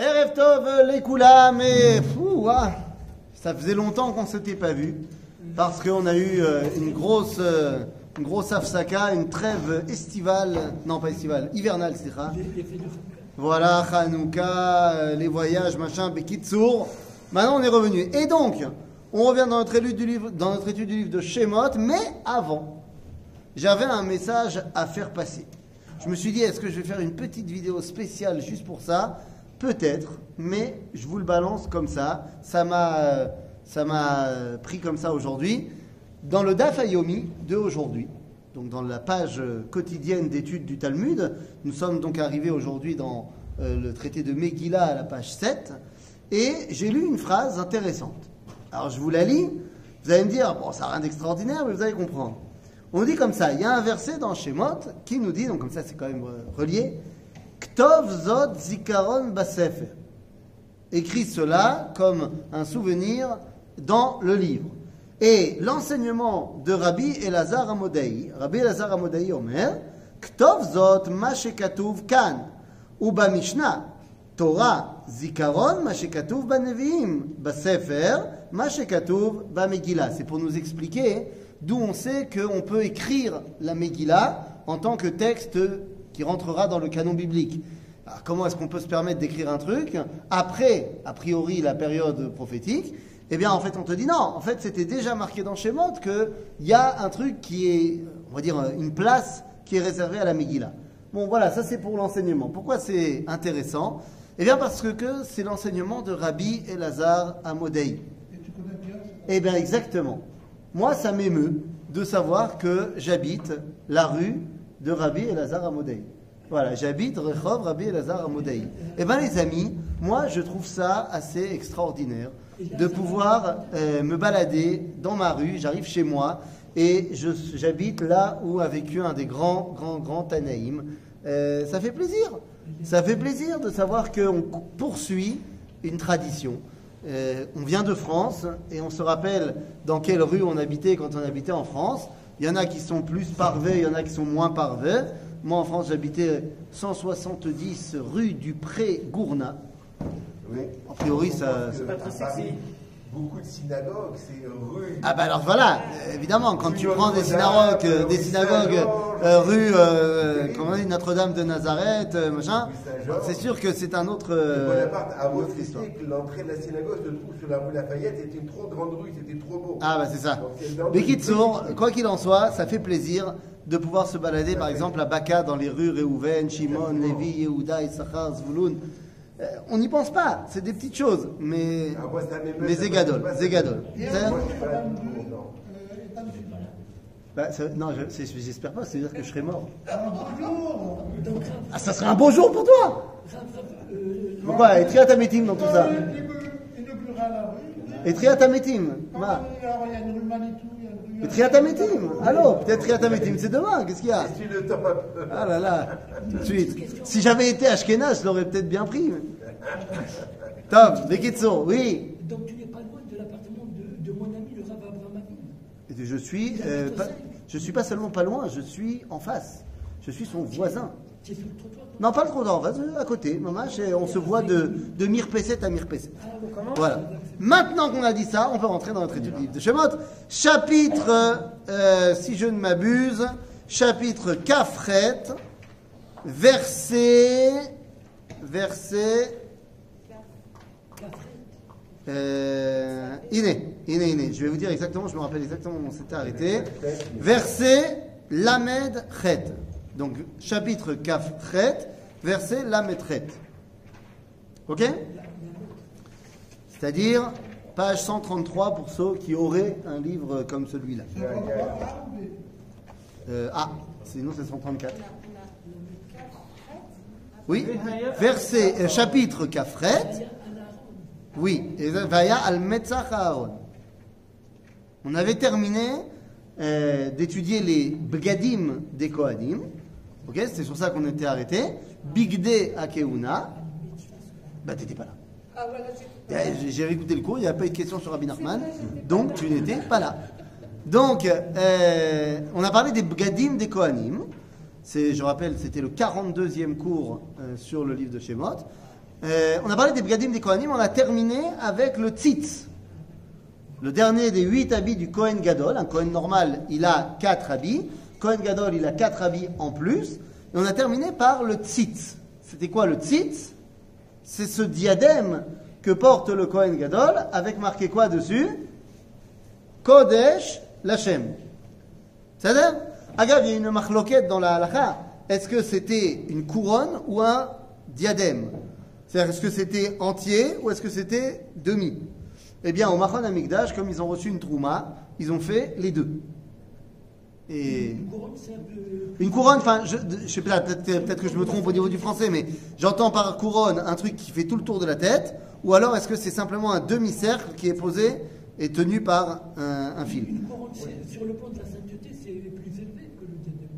Erev Tov, les Koulam, fou, ah, ça faisait longtemps qu'on ne s'était pas vu, parce qu'on a eu euh, une grosse, euh, une grosse afsaka, une trêve estivale, non pas estivale, hivernale, c'est ça. Voilà, Hanouka, euh, les voyages, machin, Bekitsour. Maintenant, on est revenu. Et donc, on revient dans notre étude du livre, dans notre étude du livre de Shemot, mais avant, j'avais un message à faire passer. Je me suis dit, est-ce que je vais faire une petite vidéo spéciale juste pour ça? Peut-être, mais je vous le balance comme ça. Ça m'a, euh, ça m'a euh, pris comme ça aujourd'hui. Dans le Daf Ayomi de aujourd'hui, donc dans la page euh, quotidienne d'études du Talmud, nous sommes donc arrivés aujourd'hui dans le traité de Megillah à la page 7, et j'ai lu une phrase intéressante. Alors je vous la lis, vous allez me dire, bon, ça n'a rien d'extraordinaire, mais vous allez comprendre. On dit comme ça, il y a un verset dans Shemot qui nous dit, donc comme ça c'est quand même relié, Ktov Zod Zikaron Basefer. Écrit cela comme un souvenir dans le livre. Et l'enseignement de Rabbi Elazar Amodei, Rabbi Elazar Amodei Omer, Ktov Zot Ma Kan, Uba Mishnah, Torah Zikaron Ma Shekatuv Baneviim, Basefer Ma Shekatuv Bamegillah. C'est pour nous expliquer d'où on sait qu'on peut écrire la Megillah en tant que texte qui rentrera dans le canon biblique. Alors, comment est-ce qu'on peut se permettre d'écrire un truc après, a priori, la période prophétique? Eh bien, en fait, on te dit non. En fait, c'était déjà marqué dans Shemot qu'il y a un truc qui est, on va dire, une place qui est réservée à la Megillah. Bon, voilà, ça c'est pour l'enseignement. Pourquoi c'est intéressant? Eh bien, parce que, que c'est l'enseignement de Rabbi Elazar Amodei. Et tu connais bien Eh bien, exactement. Moi, ça m'émeut de savoir que j'habite la rue de Rabbi Elazar Amodei. Voilà, j'habite Rechov Rabbi Elazar Amodei. Eh bien, les amis, moi, je trouve ça assez extraordinaire de pouvoir euh, me balader dans ma rue. J'arrive chez moi et j'habite là où a vécu un des grands, grands, grands Tanaïm. Euh, ça fait plaisir. Ça fait plaisir de savoir qu'on poursuit une tradition. Euh, on vient de France et on se rappelle dans quelle rue on habitait quand on habitait en France. Il y en a qui sont plus parvés, il y en a qui sont moins parvés. Moi en France j'habitais 170 rue du Pré Gourna. Oui. A priori ça... C'est pas très sexy. Beaucoup de synagogues, c'est rue. Ah bah alors voilà, euh, évidemment, quand tu prends des synagogues, euh, des rue synagogues euh, rue, euh, comment on dit, Notre-Dame de Nazareth, euh, machin, c'est sûr que c'est un autre, euh, Bonaparte a refusé histoire. que l'entrée de la synagogue se trouve sur la rue Lafayette. C'était une trop grande rue, c'était trop beau. Ah bah c'est ça. Mais petite- quoi qu'il en soit, ça fait plaisir de pouvoir se balader par exemple à Baka dans les rues Réhouven, Shimon, Lévi, Yehuda, Issachar, Zvouloun. Euh, on n'y pense pas, c'est des petites choses, mais, Ah, mais ça c'est me- gadol, moi, ça c'est me- gadol. Et C'est- Moi, je suis pas Madame du tout Rue, content. euh, bah, ça- non, je- j'espère pas, c'est-à-dire que je serai mort. Bonjour. Ah, ça serait un beau jour pour toi Pourquoi Et Triatamétim dans tout ça Euh, il inaugurera la rue. Et Triatamétim Quand Ma- il y a il y a une rue Manitou, il y a une rue. Et Triatamétim Allô Peut-être Triatamétim, c'est demain, qu'est-ce qu'il y a C'est le top. Ah là là, tout de suite. Si j'avais été Ashkenaz, je l'aurais peut-être bien pris. mais- Tom, Bekitso, oui. Donc tu n'es pas loin de l'appartement de, de mon ami le Rav Abraham Je suis, euh, pas, je suis pas seulement pas loin, je suis en face. Je suis son voisin. Tu es sur le trottoir toi Non, pas le trottoir, en face, à côté. Maman, on se voit de, de Mirpesset à Mirpesset. Voilà. Maintenant qu'on a dit ça, on peut rentrer dans notre étude du livre de Shemot. Chapitre, euh, si je ne m'abuse, chapitre Kafret, verset, verset, euh, Iné, Iné, Iné. Je vais vous dire exactement, je me rappelle exactement où on s'était arrêté. Verset Lamed Chet. Donc, chapitre Kaf Chet, verset Lamed Chet. Ok? C'est-à-dire, page 133 pour ceux qui auraient un livre comme celui-là. Euh, ah, sinon c'est 134. Oui, verset, euh, chapitre Kafret. Oui, et Vaya al Aaron. On avait terminé euh, d'étudier les Bgadim des Kohanim. Ok, c'est sur ça qu'on était arrêté. Bigde Akeuna. Bah, t'étais pas là. Ah voilà, j'ai Eh, J'ai réécouté le cours, il n'y a pas eu de question sur Rabbi Nachman, donc tu n'étais pas là. Donc, euh, on a parlé des Bgadim des Kohanim. Je rappelle, c'était le 42e cours euh, sur le livre de Shemot. Euh, on a parlé des Begadim des Kohanim, on a terminé avec le Tzitz. Le dernier des huit habits du Kohen Gadol. Un Kohen normal, il a quatre habits. Kohen Gadol, il a quatre habits en plus. Et on a terminé par le Tzitz. C'était quoi le Tzitz? C'est ce diadème que porte le Kohen Gadol avec marqué quoi dessus? Kodesh Lachem. C'est-à-dire Agave, il y a une marloquette dans la halakha. Est-ce que c'était une couronne ou un diadème? C'est-à-dire, est-ce que c'était entier ou est-ce que c'était demi? Eh bien, au Machon Amigdash, comme ils ont reçu une trouma, ils ont fait les deux. Et Une couronne, c'est un peu. une couronne, enfin, je, je sais pas, peut-être peut-être que je me trompe au niveau du français, mais j'entends par couronne un truc qui fait tout le tour de la tête, ou alors est-ce que c'est simplement un demi-cercle qui est posé et tenu par un, un fil Une couronne, c'est- sur le plan de la sainteté, c'est plus élevé que le diadème.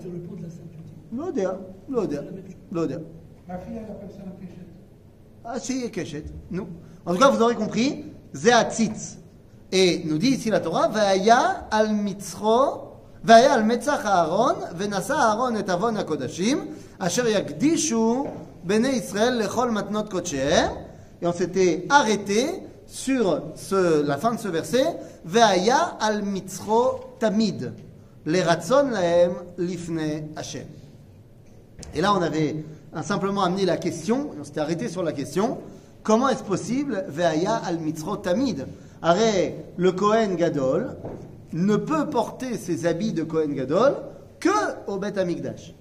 Sur le plan de la sainteté. L'odeur, l'odeur, l'odeur. Ma fille, elle appelle ça un kéchet. Ah, si, Keshet. Nous. En tout cas, vous aurez compris, Zeatzitz. Et nous dit ici la Torah, Vaya al mitzro, Vaya al metzach Aaron, Venasa Aaron et avon hakodashim, Asher yakdishu bene Israël lechol matnot kodshehem. Et on s'était arrêté sur ce, la fin de ce verset, Vaya al mitzro tamid, les ratzon lahem lifne Hashem. Et là, on avait simplement amené la question, et on s'était arrêté sur la question, comment est-ce possible, Veaya al mitzro tamid? Arrêt, le Kohen Gadol ne peut porter ses habits de Kohen Gadol que au Bet Amikdash.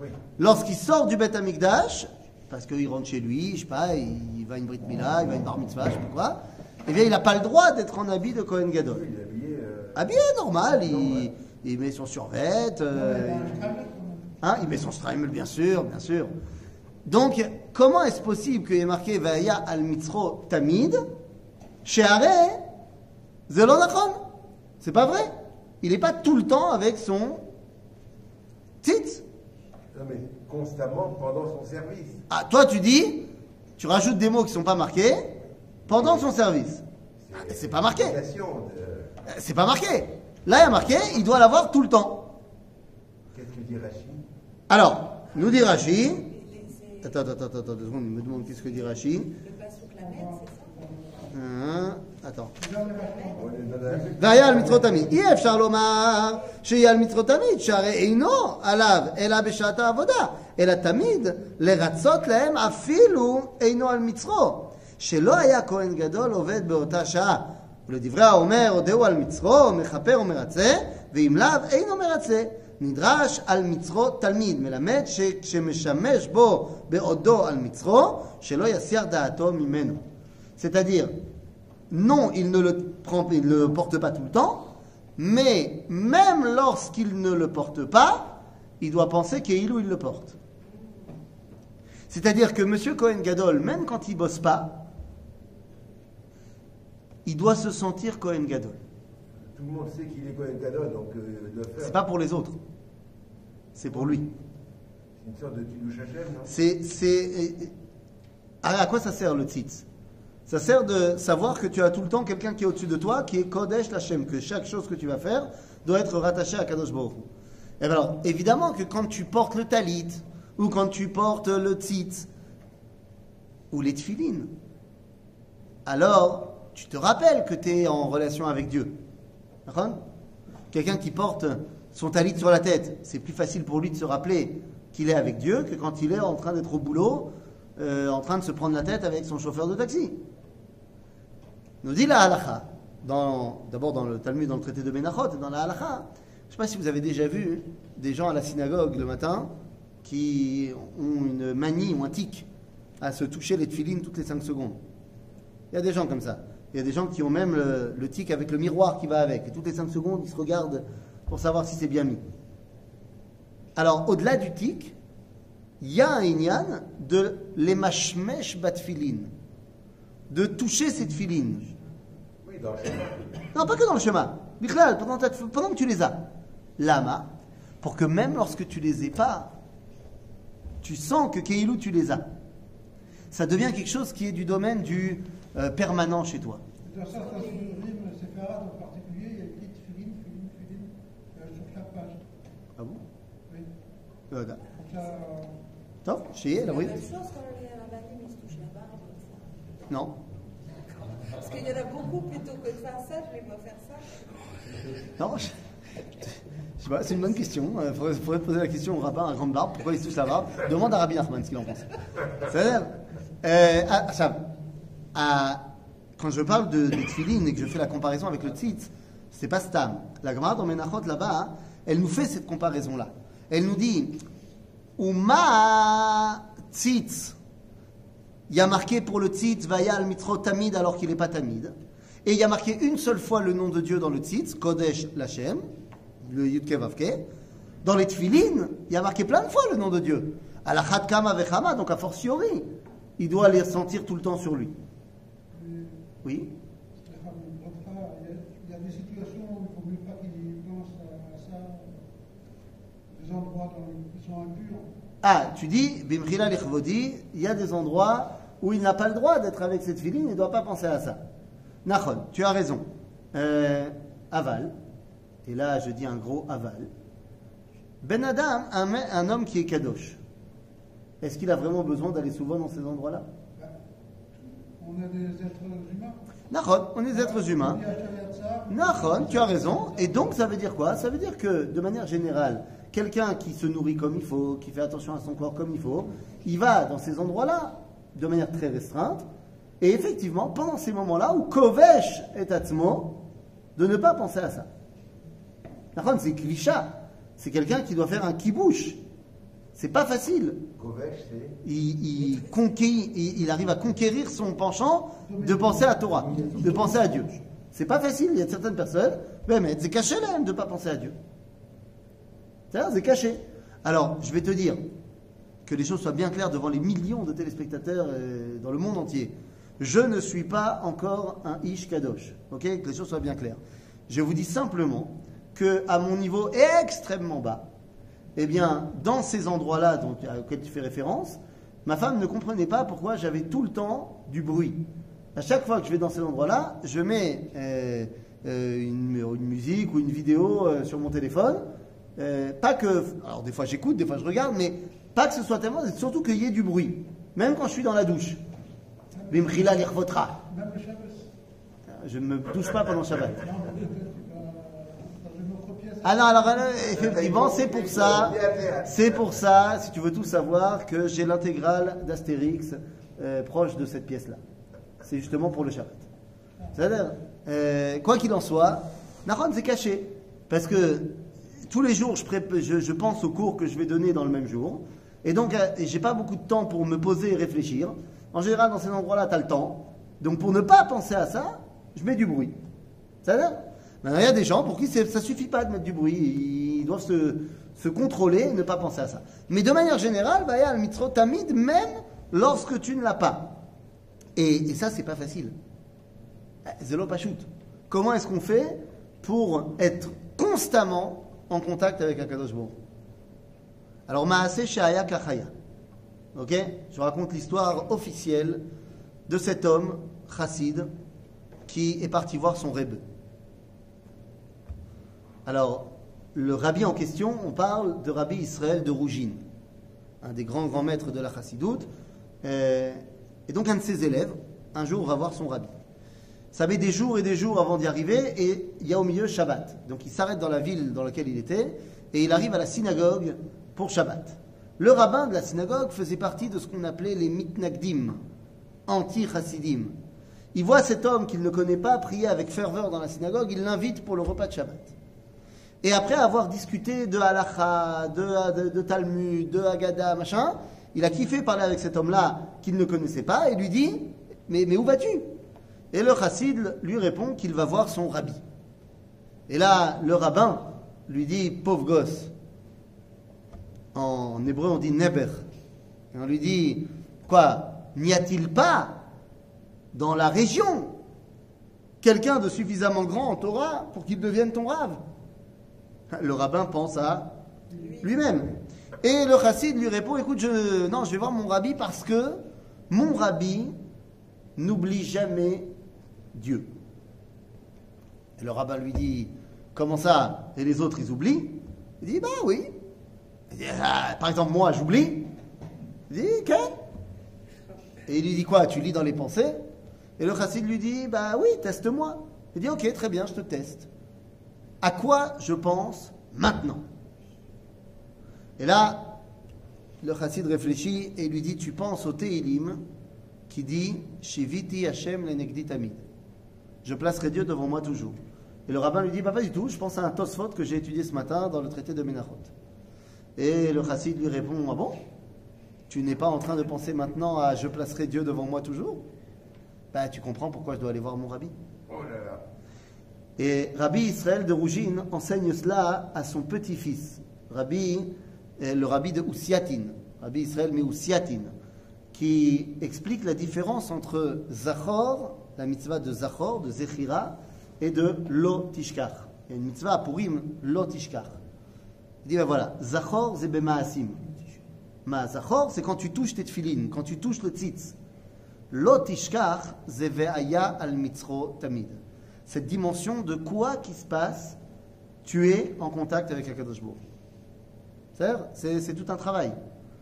Oui. Lorsqu'il sort du Bet Amikdash, parce qu'il rentre chez lui, je sais pas, il va à une Brit Mila, il va à une Bar Mitzvah, je sais pas quoi, eh bien, il n'a pas le droit d'être en habit de Kohen Gadol. Il est habillé. euh, Habillé normal, il, il met son survêt, euh, Hein, il met son strimel, bien sûr, bien sûr. Donc, comment est-ce possible qu'il y ait marqué Vaya al mitzro tamid chez Aré Zelonachon C'est pas vrai? Il n'est pas tout le temps avec son tit. Non, mais constamment pendant son service. Ah, toi, tu dis, tu rajoutes des mots qui sont pas marqués pendant son service. Ah, mais c'est pas marqué. De- Euh, C'est pas marqué. Là, il y a marqué, il doit l'avoir tout le temps. Qu'est-ce que dit Rachid? Alors, nous dit Rashi. Attends, attends, attends, attends, deux secondes, il me demande qu'est-ce que dit Rashi. Le attends. La- והיה על מצוות תמיד. אי אפשר לומר שיהיה על מצוות תמיד, שהרי אינו עליו אלא בשעת העבודה, אלא תמיד לרצות להם אפילו אינו על מצרו. שלא היה כהן גדול עובד באותה שעה. ולדברי האומר, הודהו על מצרו, מכפר ומרצה, ואם לאו, אינו מרצה. נדרש על מצרו תלמיד, מלמד שכשמשמש בו בעודו על מצרו, שלא יסיח דעתו ממנו. C'est-à-dire, non, il ne le, prend, il ne le porte pas tout le temps, mais même lorsqu'il ne le porte pas, il doit penser qu'il ou il le porte. C'est-à-dire que M. Cohen Gadol, même quand il bosse pas, il doit se sentir Cohen Gadol. Tout le monde sait qu'il est Cohen Gadol, donc euh, il doit faire. C'est pas pour les autres, c'est pour lui. C'est une sorte de Hashem, non? C'est, c'est, à à quoi ça sert le tzitz? Ça sert de savoir que tu as tout le temps quelqu'un qui est au-dessus de toi, qui est Kodesh Lachem, que chaque chose que tu vas faire doit être rattachée à Kadosh alors, évidemment que quand tu portes le talit, ou quand tu portes le tzitz, ou les tfilines, alors tu te rappelles que tu es en relation avec Dieu. Quelqu'un qui porte son talit sur la tête, c'est plus facile pour lui de se rappeler qu'il est avec Dieu que quand il est en train d'être au boulot, euh, en train de se prendre la tête avec son chauffeur de taxi. Nous dit la halacha, dans- d'abord dans le Talmud, dans le traité de Menachot, dans la halacha, je ne sais pas si vous avez déjà vu des gens à la synagogue le matin qui ont une manie ou un tic à se toucher les tefilines toutes les 5 secondes. Il y a des gens comme ça. Il y a des gens qui ont même le, tic avec le miroir qui va avec. Et toutes les 5 secondes, ils se regardent pour savoir si c'est bien mis. Alors, au-delà du tic, il y a un inyan de l'emashmesh batfilin, de toucher cette filine. Oui, dans le chemin. Non, pas que dans le chemin. Bichlal, pendant, pendant que tu les as. Lama, pour que même lorsque tu les aies pas, tu sens que Keilou, tu les as. Ça devient quelque chose qui est du domaine du euh, permanent chez toi. Dans sublime, c'est Farad en particulier, il y a écrit filine, filine, filine, euh, sur chaque page. Ah bon? Oui. Voilà. Donc là, euh, Top, chez elle, oui. La même chose quand les rabbinim ils se Non. Parce qu'il y en a beaucoup plutôt que de faire ça, je les vois faire ça. Non, je, je sais pas, c'est une bonne question. Il faudrait, faudrait poser la question au rabbin à grande barbe, pourquoi il se touche la barbe. Demande à Rabbi Nachman ce qu'il en pense. C'est-à-dire, euh, ça, quand je parle de, des tefilines et que je fais la comparaison avec le tzitz, c'est pas stam. La Gemara dans Menachot là-bas, elle nous fait cette comparaison-là. Elle nous dit, Uma tzitz, il y a marqué pour le tzitz, Vayal mitro tamid alors qu'il n'est pas tamid. Et il y a marqué une seule fois le nom de Dieu dans le tzitz, Kodesh Lachem, le Yudke Vavke. Dans les tefilines, il y a marqué plein de fois le nom de Dieu. Alachat Kama Vechama, donc a fortiori, il doit les ressentir tout le temps sur lui. Oui? Il y a des situations où il ne faut mieux pas qu'il pense à ça, des endroits dans les- qui sont impurs. Ah, tu dis, Bimchila il y a des endroits où il n'a pas le droit d'être avec cette filine, il ne doit pas penser à ça. Nachon, tu as raison. Euh, aval, et là je dis un gros aval. Ben Adam, un, un homme qui est kadosh, est-ce qu'il a vraiment besoin d'aller souvent dans ces endroits-là? On est des êtres humains. Nachon, on est des êtres humains. Nachon, tu as raison. Et donc, ça veut dire quoi? Ça veut dire que, de manière générale, quelqu'un qui se nourrit comme il faut, qui fait attention à son corps comme il faut, il va dans ces endroits-là de manière très restreinte. Et effectivement, pendant ces moments-là où Kovesh est Atzmo, de ne pas penser à ça. Nachon, c'est Kvisha. C'est quelqu'un qui doit faire un kibouche. C'est pas facile. Kovesh, c'est. Il, il conquit- il- il arrive à conquérir son penchant de penser à Torah, de penser à Dieu. C'est pas facile, il y a certaines personnes, mais c'est caché là de ne pas penser à Dieu. C'est caché. Alors, je vais te dire que les choses soient bien claires devant les millions de téléspectateurs euh, dans le monde entier. Je ne suis pas encore un Ish Kadosh. Ok? Que les choses soient bien claires. Je vous dis simplement que à mon niveau extrêmement bas, eh bien, dans ces endroits-là auxquels tu fais référence, ma femme ne comprenait pas pourquoi j'avais tout le temps du bruit. À chaque fois que je vais dans ces endroits-là, je mets euh, euh, une, musique ou une vidéo sur mon téléphone. Euh, pas que. Alors, des fois j'écoute, des fois je regarde, mais pas que ce soit tellement. c'est Surtout qu'il y ait du bruit. Même quand je suis dans la douche. Bimchila Shabbos, Je ne me douche pas pendant Shabbat. Ah non, alors euh, c'est pour ça, c'est pour ça, si tu veux tout savoir, que j'ai l'intégrale d'Astérix euh, proche de cette pièce-là. C'est justement pour le Shabbat. C'est-à-dire, quoi qu'il en soit, Nahon c'est caché. Parce que tous les jours, je, pense aux cours que je vais donner dans le même jour. Et donc, euh, j'ai pas beaucoup de temps pour me poser et réfléchir. En général, dans ces endroits-là, tu as le temps. Donc, pour ne pas penser à ça, je mets du bruit. Ça va? Maintenant, il y a des gens pour qui ça suffit pas de mettre du bruit. Ils doivent se, contrôler et ne pas penser à ça. Mais de manière générale, bah, il y a le mitzvot tamid, même lorsque tu ne l'as pas. Et, et ça, c'est pas facile. Zélo Pachout. Comment est-ce qu'on fait pour être constamment en contact avec Akadosh Baruch Alors, Maaseh Shaya Kachaya. Ok? Je raconte l'histoire officielle de cet homme, chassid, qui est parti voir son rebbe. Alors, le rabbi en question, on parle de rabbi Israël de Rougine, un des grands grands maîtres de la chassidoute. Euh, et donc, un de ses élèves, un jour, va voir son rabbi. Ça met des jours et des jours avant d'y arriver, et il y a au milieu Shabbat. Donc, il s'arrête dans la ville dans laquelle il était, et il arrive à la synagogue pour Shabbat. Le rabbin de la synagogue faisait partie de ce qu'on appelait les mitnagdim, anti-chassidim. Il voit cet homme qu'il ne connaît pas prier avec ferveur dans la synagogue, il l'invite pour le repas de Shabbat. Et après avoir discuté de halacha, de, de, Talmud, de Haggadah, machin, il a kiffé parler avec cet homme-là qu'il ne connaissait pas et lui dit mais où vas-tu? Et le chassid lui répond qu'il va voir son rabbi. Et là, le rabbin lui dit Pauvre gosse. En hébreu, on dit Neber. Et on lui dit Quoi N'y a-t-il pas dans la région quelqu'un de suffisamment grand en Torah pour qu'il devienne ton rave? Le rabbin pense à lui-même. Et le chassid lui répond Écoute, je, non, je vais voir mon rabbi parce que mon rabbi n'oublie jamais Dieu. Et le rabbin lui dit Comment ça? Et les autres, ils oublient? Il dit Bah oui. Ah, par exemple, moi, j'oublie. Il dit Quel Et il lui dit Quoi? Tu lis dans les pensées? Et le chassid lui dit, bah oui, teste-moi. Il dit, ok, très bien, je te teste. À quoi je pense maintenant? Et là, le chassid réfléchit et lui dit, tu penses au Tehilim qui dit, Shiviti Hashem lenegdi tamid. Je placerai Dieu devant moi toujours. Et le rabbin lui dit, bah, pas du tout, je pense à un Tosfot que j'ai étudié ce matin dans le traité de Menachot. Et le chassid lui répond, ah bon? Tu n'es pas en train de penser maintenant à je placerai Dieu devant moi toujours Bah tu comprends pourquoi je dois aller voir mon rabbi. Oh là là. Et Rabbi Israël de Rougine enseigne cela à son petit-fils, Rabbi, euh, le rabbi de Ousiatin, Rabbi Israël mais Ousiatin, qui explique la différence entre Zachor, la mitzvah de Zachor, de Zechira, et de Lo Tishkar. Une mitzvah à Purim, Lo Tishkar. Il dit, ben voilà, Zachor, c'est Bemaasim. Ma Zachor, c'est quand tu touches tes tefilines, quand tu touches le tzitz. Lo Tishkar, c'est Ve'aya al Mitzro Tamid. Cette dimension de quoi qui se passe, tu es en contact avec Akadosh C'est tout un travail.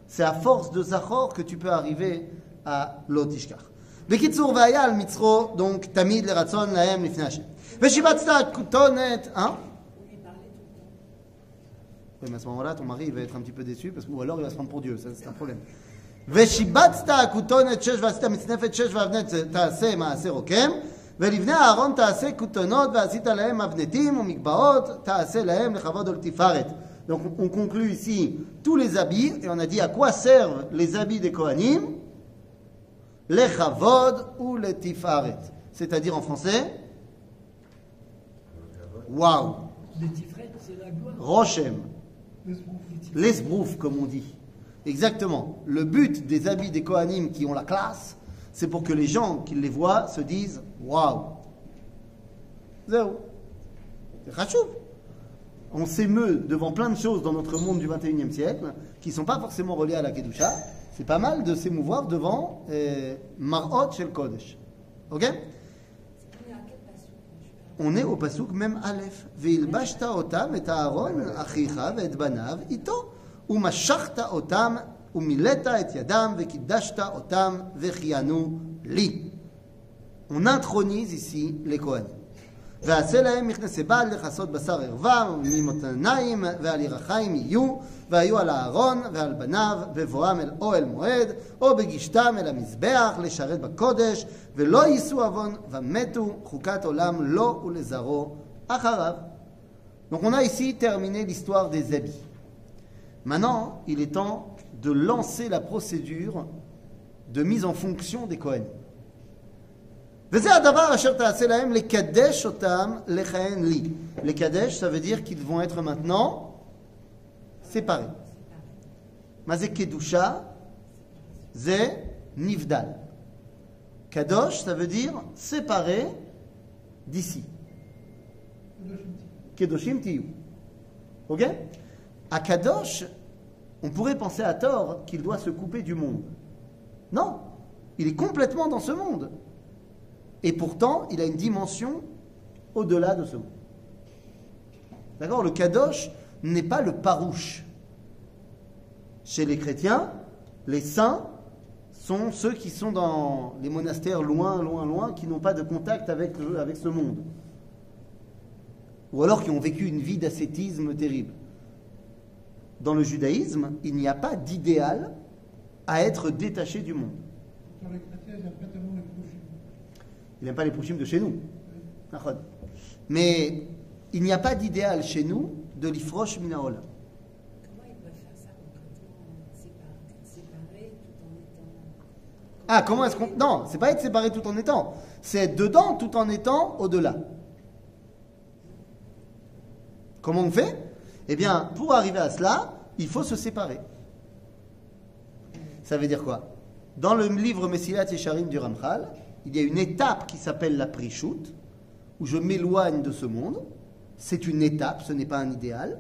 C'est à force de Zachor que tu peux arriver à Lo Tishkar בקיצור, והיה על מצרו, donc תמיד לרצון להם לפני השם. ושיבצת כותונת, hein? Vous lui parlez tout le temps. Oui, mais à ce moment-là, ton mari il va être un petit peu déçu, parce que, ou alors il va se prendre pour Dieu, ça c'est un problème. ושיבצת הכותונת שש ועשית מצנפת שש ואבנת תעשה מעשה רוקם, ולבני אהרון תעשה כותונות ועשית להם מבנתים ומגבעות תעשה להם לכבוד ולתפארת. Donc on on conclut ici tous les habits, et on a dit à quoi servent les habits des Kohanim les chavod ou les tifaret. C'est-à-dire en français Waouh Les tifrettes, c'est la gloire. Rochem. L'esbrouf, comme on dit. Exactement. Le but des habits des Kohanim qui ont la classe, c'est pour que les gens qui les voient se disent Waouh Zéro. C'est. On s'émeut devant plein de choses dans notre monde du 21e siècle qui ne sont pas forcément reliées à la Kedusha. C'est pas mal de s'émouvoir devant euh, Marot Shel Kodesh. Ok? On est au pasouk même Aleph. Veilbashta otam et Aaron achicha et banav ito. Umashachta otam umileta et yadam vekidashta otam vechianu li. On intronise ici les Kohanim. ועשה להם מכנסי בעל לכסות בשר ערווה ממותניים ועל ירחיים יהיו והיו על אהרון ועל בניו בבואם אל אוהל מועד או בגישתם אל המזבח לשרת בקודש ולא יישאו עוון ומתו חוקת עולם לו ולזרעו אחריו. Donc on a ici terminé l'histoire des habits. Maintenant, il est temps de lancer la procédure de mise en fonction des Kohanim. וזה הדבר אשר תעשה להם לקדש אותם לכהן לי. לקדש, ça veut dire qu'ils vont être maintenant séparés. מה זה קדושה? זה נבדל. קדוש, ça veut dire séparé d'ici. Kedoshim tiyu. Ok À Kadosh, on pourrait penser à tort qu'il doit se couper du monde. Non, il est complètement dans ce monde. Et pourtant, il a une dimension au-delà de ce monde. D'accord Le Kadosh n'est pas le parouche. Chez les chrétiens, les saints sont ceux qui sont dans les monastères loin, loin, loin, qui n'ont pas de contact avec, avec ce monde. Ou alors qui ont vécu une vie d'ascétisme terrible. Dans le judaïsme, il n'y a pas d'idéal à être détaché du monde. Les chrétiens, les prochains. Il n'aime pas les prochains de chez nous. Mais il n'y a pas d'idéal chez nous de l'ifrosh minaola. Ah, comment est-ce qu'on. Non, c'est pas être séparé tout en étant. C'est être dedans tout en étant au-delà. Comment on fait? Eh bien, pour arriver à cela, il faut se séparer. Ça veut dire quoi? Dans le livre Messilat Yesharim du Ramchal, il y a une étape qui s'appelle la Prishut, où je m'éloigne de ce monde. C'est une étape, ce n'est pas un idéal.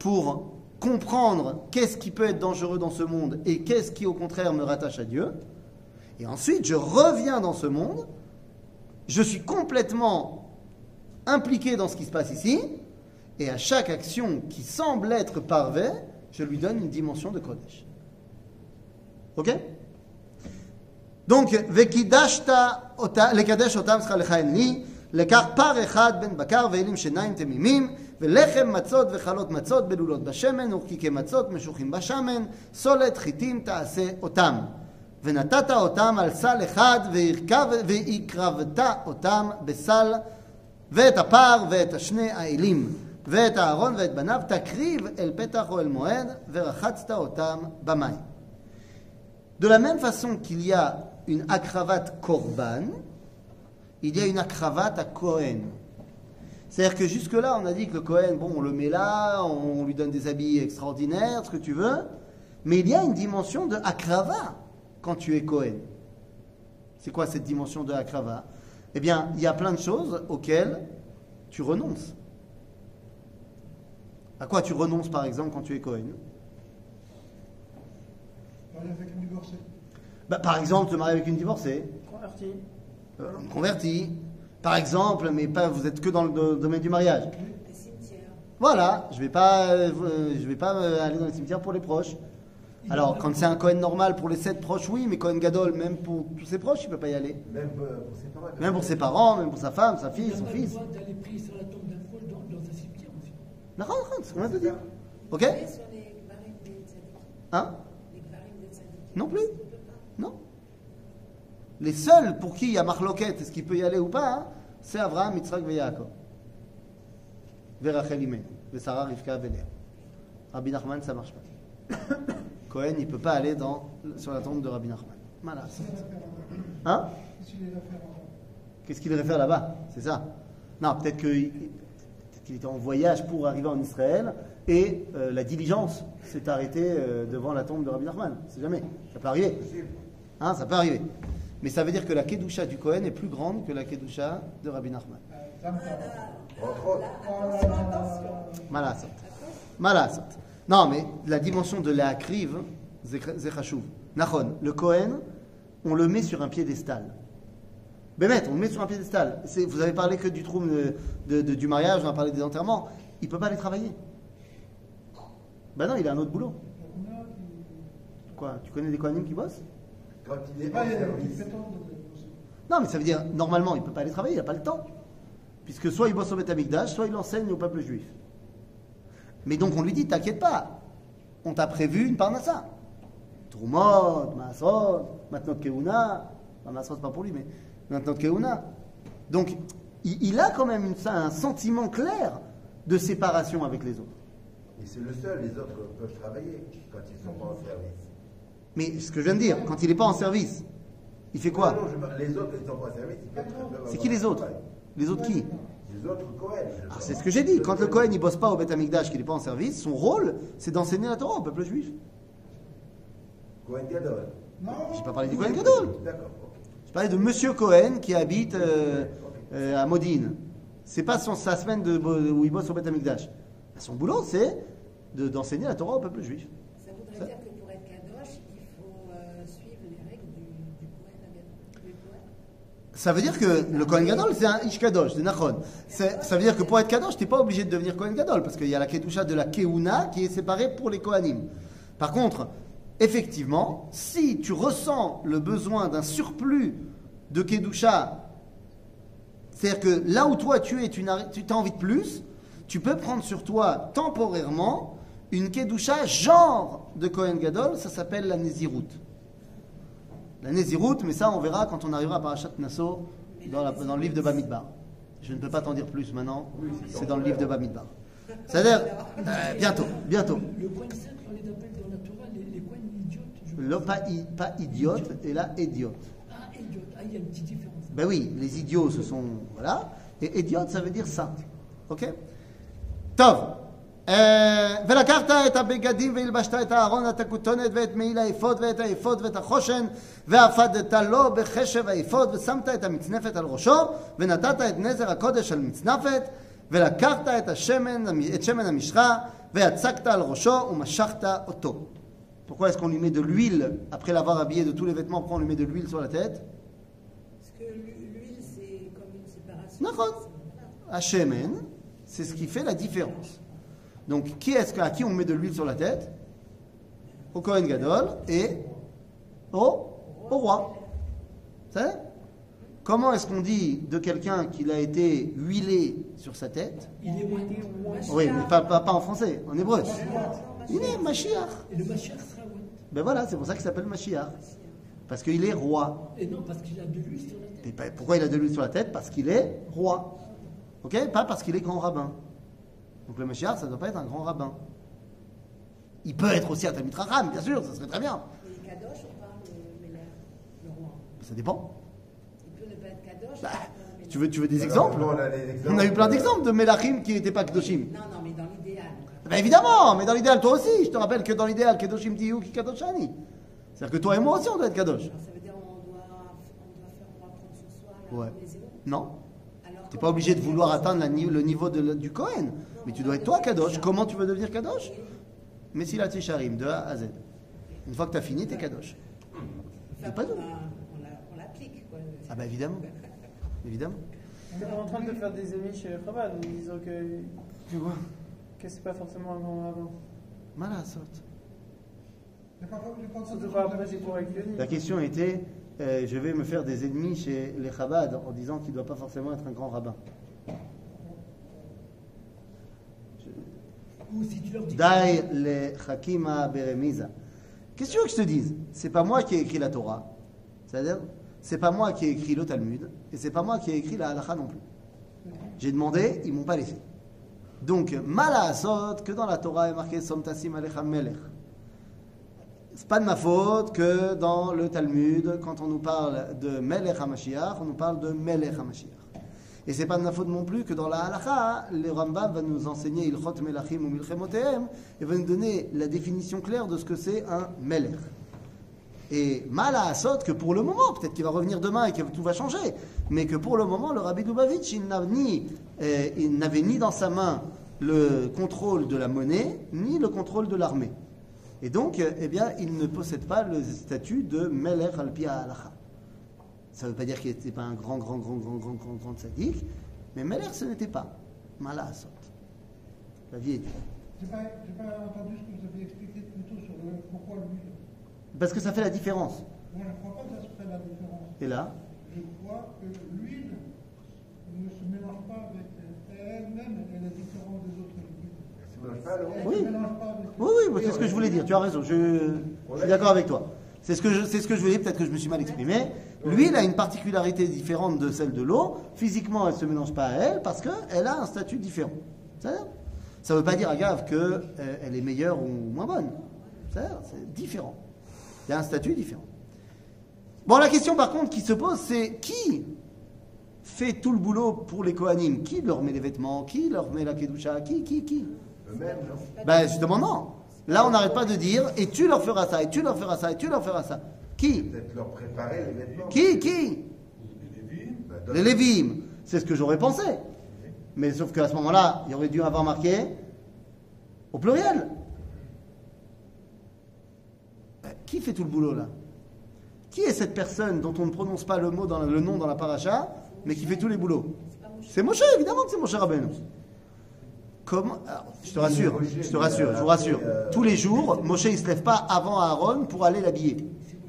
Pour comprendre qu'est-ce qui peut être dangereux dans ce monde et qu'est-ce qui au contraire me rattache à Dieu. Et ensuite, je reviens dans ce monde, je suis complètement impliqué dans ce qui se passe ici, et à chaque action qui semble être parvée, je lui donne une dimension de Kodesh. Ok? Donc, לקדש אותם צריכה לכהן לי, לקח פר אחד בין בקר ואלים שיניים תמימים, ולחם מצות וחלות מצות בלולות בשמן, ורקיקי מצות משוחים בשמן, סולת חיטים תעשה אותם. ונתת אותם על סל אחד, והקרבת אותם בסל, ואת הפר ואת השני האלים, ואת הארון ואת בניו, תקריב אל פתח אוהל מועד, ורחצת אותם במים. De la même façon qu'il y a une akravat korban, il y a une akravat à Kohen. C'est-à-dire que jusque-là, on a dit que le Kohen, bon, on le met là, on lui donne des habits extraordinaires, ce que tu veux, mais il y a une dimension de akrava quand tu es Kohen. C'est quoi cette dimension de akrava? Eh bien, il y a plein de choses auxquelles tu renonces. À quoi tu renonces, par exemple, quand tu es Marié avec une divorcée. Bah, Par exemple, te marier avec une divorcée. Converti. Euh, converti, par exemple, mais pas, vous êtes que dans le do- domaine du mariage. Les cimetières. Voilà, je vais pas, euh, euh, je vais pas euh, aller dans les cimetières pour les proches. Alors, quand c'est un Cohen normal pour les sept proches, oui, mais Cohen Gadol, même pour tous ses proches, il peut pas y aller. Même euh, pour ses parents. Même pour ses parents, même pour sa femme, sa Il fille, n'a son pas le fils. droit d'aller prier sur la tombe d'un proche dans, dans un cimetière aussi. D'accord, d'accord, c'est ce qu'on. Ok les Gvarim des Tzadikim. Hein. Non plus. Il ne peut pas. Non. Les seuls pour qui il y a marloquette, est-ce qu'il peut y aller ou pas, hein, c'est Abraham, Yitzhak et Yaakov. Verachel Imenu, et Sarah, Rivka, Véléa. Rabbi Nachman, ça marche pas. Cohen, il peut pas aller dans, sur la tombe de Rabbi Nachman. Là-bas Hein Qu'est-ce qu'il faire là-bas C'est ça. Non, peut-être qu'il était en voyage pour arriver en Israël et euh, la diligence s'est arrêtée euh, devant la tombe de Rabbi Nachman. C'est jamais. Ça peut arriver. Hein, ça peut arriver. Mais ça veut dire que la Kedusha du Cohen est plus grande que la Kedusha de Rabbi Nachman. Malasot. Malasot. Non, mais la dimension de la kriv, zechashuv. Nachon, le Cohen, on le met sur un piédestal. Bémet, on le met sur un piédestal. Vous avez parlé que du trou du mariage, on a parlé des enterrements. Il peut pas aller travailler. Ben non, il a un autre boulot. Quoi Tu connais des Kohanim qui bossent? Quand il est Ah, en service. Non, mais ça veut dire, normalement, il peut pas aller travailler, il n'a pas le temps. Puisque soit il bosse au Beth Amikdash, soit il enseigne au peuple juif. Mais donc on lui dit, t'inquiète pas, on t'a prévu une parnassa. Trumot, Maasrot, Matnot Keuna, enfin, c'est pas pour lui, mais Matnot Keuna. Donc il, il a quand même une- un sentiment clair de séparation avec les autres. Et c'est le seul, les autres peuvent travailler quand ils ne sont pas en service. Mais ce que je viens de dire, quand il n'est pas en service, il fait quoi? Non, non, je les autres, ils ne sont pas en service. ils peuvent- peuvent C'est qui les autres? Les autres qui? Les autres Cohen. Ah, c'est ce que j'ai dit. Quand le Cohen il bosse pas au Beth Amikdash, qu'il n'est pas en service, son rôle, c'est d'enseigner la Torah au peuple juif. Cohen Gadol. Non, J'ai pas parlé du Cohen Gadol. D'accord. Je parlais de Monsieur Cohen qui habite euh, euh, à Modine. C'est pas son, sa semaine de, où il bosse au Beth Amikdash. Son boulot, c'est de- d'enseigner la Torah au peuple juif. Ça voudrait Ça- dire que pour être kadosh, il faut euh, suivre les règles du, du Kohen Agadol. Du Kohen. Ça veut dire que le Kohen Gadol, c'est un Ish Kadosh, c'est Nachon. Ça veut dire que pour être Kadosh, tu n'es pas obligé de devenir Kohen Gadol, parce qu'il y a la Kedusha de la Keuna qui est séparée pour les Kohanim. Par contre, effectivement, si tu ressens le besoin d'un surplus de Kedusha, c'est-à-dire que là où toi tu es, tu as envie de plus, tu peux prendre sur toi temporairement une Kedusha genre de Kohen Gadol, ça s'appelle la Nézirut la Néziroute, mais ça on verra quand on arrivera à Parachat Nassau dans, la, dans le livre de Bamidbar. Je ne peux pas t'en dire plus maintenant, c'est dans le livre de Bamidbar. C'est-à-dire, euh, bientôt, bientôt. Le point 5, on les appelle dans la Torah les, les idiotes. Le pas, pas idiote et là idiote. Ah, idiote, ah, il y a une petite différence. Ben oui, les idiots, ce sont. Voilà. Et idiote, ça veut dire saint. Ok? Tov ולקחת את הבגדים והלבשת את הארון, את הכותונת ואת מעיל האפוד ואת האפוד ואת החושן ואפדת לו בחשב האפוד ושמת את המצנפת על ראשו ונתת את נזר הקודש על מצנפת ולקחת את השמן, את שמן המשחה ויצקת על ראשו ומשכת אותו. Pourquoi est-ce qu'on lui met de l'huile après l'avoir habillé de tous les vêtements Pourquoi on lui met de l'huile sur la tête Parce que l'huile, c'est comme une séparation. D'accord. Hachemen, c'est ce qui fait la différence. Donc, qui est-ce à qui on met de l'huile sur la tête Au Kohen Gadol et au, au roi. Comment est-ce qu'on dit de quelqu'un qu'il a été huilé sur sa tête Il est. Oui, mais pas, pas- pas en français, en hébreu. Il est Mashiach. Et le Mashiach sera. Ben voilà, c'est pour ça qu'il s'appelle Mashiach. Parce qu'il est roi. Et non, parce qu'il a de l'huile sur la tête. Et pas- pourquoi il a de l'huile sur la tête? Parce qu'il est roi. Ok? Pas parce qu'il est grand rabbin. Donc le Mashiach, ça ne doit pas être un grand rabbin. Il peut être aussi un Talmid Chacham, bien sûr, ça serait très bien. Mais Kadosh ou pas le Meller, le roi Ça dépend. Il peut ne pas être Kadosh. Bah, tu veux, tu veux des Alors, exemples on a des exemples. On a eu plein d'exemples de Melachim qui n'étaient pas Kedoshim. Non, non, mais dans l'idéal. Ben évidemment, mais dans l'idéal, toi aussi. Je te rappelle que dans l'idéal, Kedoshim Tiyu qui Kadoshani. C'est-à-dire que toi et moi aussi, on doit être Kadosh. Alors, ça veut dire on doit, on doit faire, on doit prendre sur soi la Ouais. Non. Alors, Tu n'es pas obligé on de vouloir atteindre la le niveau de du Kohen. Mais tu dois être toi Kadosh. Comment tu veux devenir Kadosh? Mais si la Tisharim, de A à Z. Une fois que tu as fini, tu es Kadosh. Enfin, C'est pas on nous. a- on la- on l'applique. quoi. Ah bah évidemment. Évidemment. On est en train de faire des ennemis chez les Chabad en disant que, Tu vois? que c'est pas forcément un grand rabbin. Malasot. La question était euh, je vais me faire des ennemis chez les Chabad en disant qu'il ne doit pas forcément être un grand rabbin. Ou si tu leur dis. Dai le Hakima Beremiza. Qu'est-ce que tu veux que je te dise? C'est pas moi qui ai écrit la Torah. C'est-à-dire, c'est pas moi qui ai écrit le Talmud. Et c'est pas moi qui ai écrit la Halacha non plus. J'ai demandé, ils m'ont pas laissé. Donc, Malasot, que dans la Torah est marqué Somtasim Alecha Melech. C'est pas de ma faute que dans le Talmud, quand on nous parle de Melech HaMashiach, on nous parle de Melech HaMashiach. Et c'est pas de ma faute non plus que dans la halakha, le Rambam va nous enseigner Ilchot Melachim ou Milchemotehem et va nous donner la définition claire de ce que c'est un Melech. Et Mala Asot, que pour le moment, peut-être qu'il va revenir demain et que tout va changer, mais que pour le moment, le Rabbi ni, euh, il n'avait ni dans sa main le contrôle de la monnaie, ni le contrôle de l'armée. Et donc, euh, eh bien, il ne possède pas le statut de Melech al-Pia. Ça ne veut pas dire qu'il n'était pas un grand, grand, grand, grand, grand, grand, grand sadique, mais Melech, ce n'était pas. Mala Asot. La vie est dure. J'ai pas, j'ai pas entendu ce que vous avez expliqué plutôt sur le, pourquoi l'huile. Parce que ça fait la différence. Moi, je ne crois pas que ça se fait la différence. Et là, Je crois que l'huile ne se mélange pas avec elle-même, elle est différente des autres non Elle Oui. ne se mélange pas avec Oui, oui, c'est ce que je voulais dire. Tu as raison. Je, je suis d'accord avec toi. C'est ce que je, c'est ce que je voulais. dire, Peut-être que je me suis mal exprimé. L'huile a une particularité différente de celle de l'eau. Physiquement, elle ne se mélange pas à elle parce qu'elle a un statut différent. Ça ne veut pas dire, agave, qu'elle est meilleure ou moins bonne. C'est différent. Il y a un statut différent. Bon, la question par contre qui se pose, c'est qui fait tout le boulot pour les Kohanim? Qui leur met les vêtements? Qui leur met la kedusha? Qui Qui Qui? Eux-mêmes, non ben justement non. Là on n'arrête pas de dire et tu leur feras ça, et tu leur feras ça, et tu leur feras ça. Qui Peut-être leur préparer les vêtements. Qui Qui Les Lévim. C'est ce que j'aurais pensé. Mais sauf qu'à ce moment-là, il aurait dû avoir marqué au pluriel. Qui fait tout le boulot là? Qui est cette personne dont on ne prononce pas le, mot dans la- le nom dans la paracha, mais qui fait tous les boulots? C'est Moshe, évidemment que c'est Moshe Rabbeinu. Comment alors, Je te rassure, je te rassure, je vous rassure. Tous les jours, Moshe il se lève pas avant Aaron pour aller l'habiller.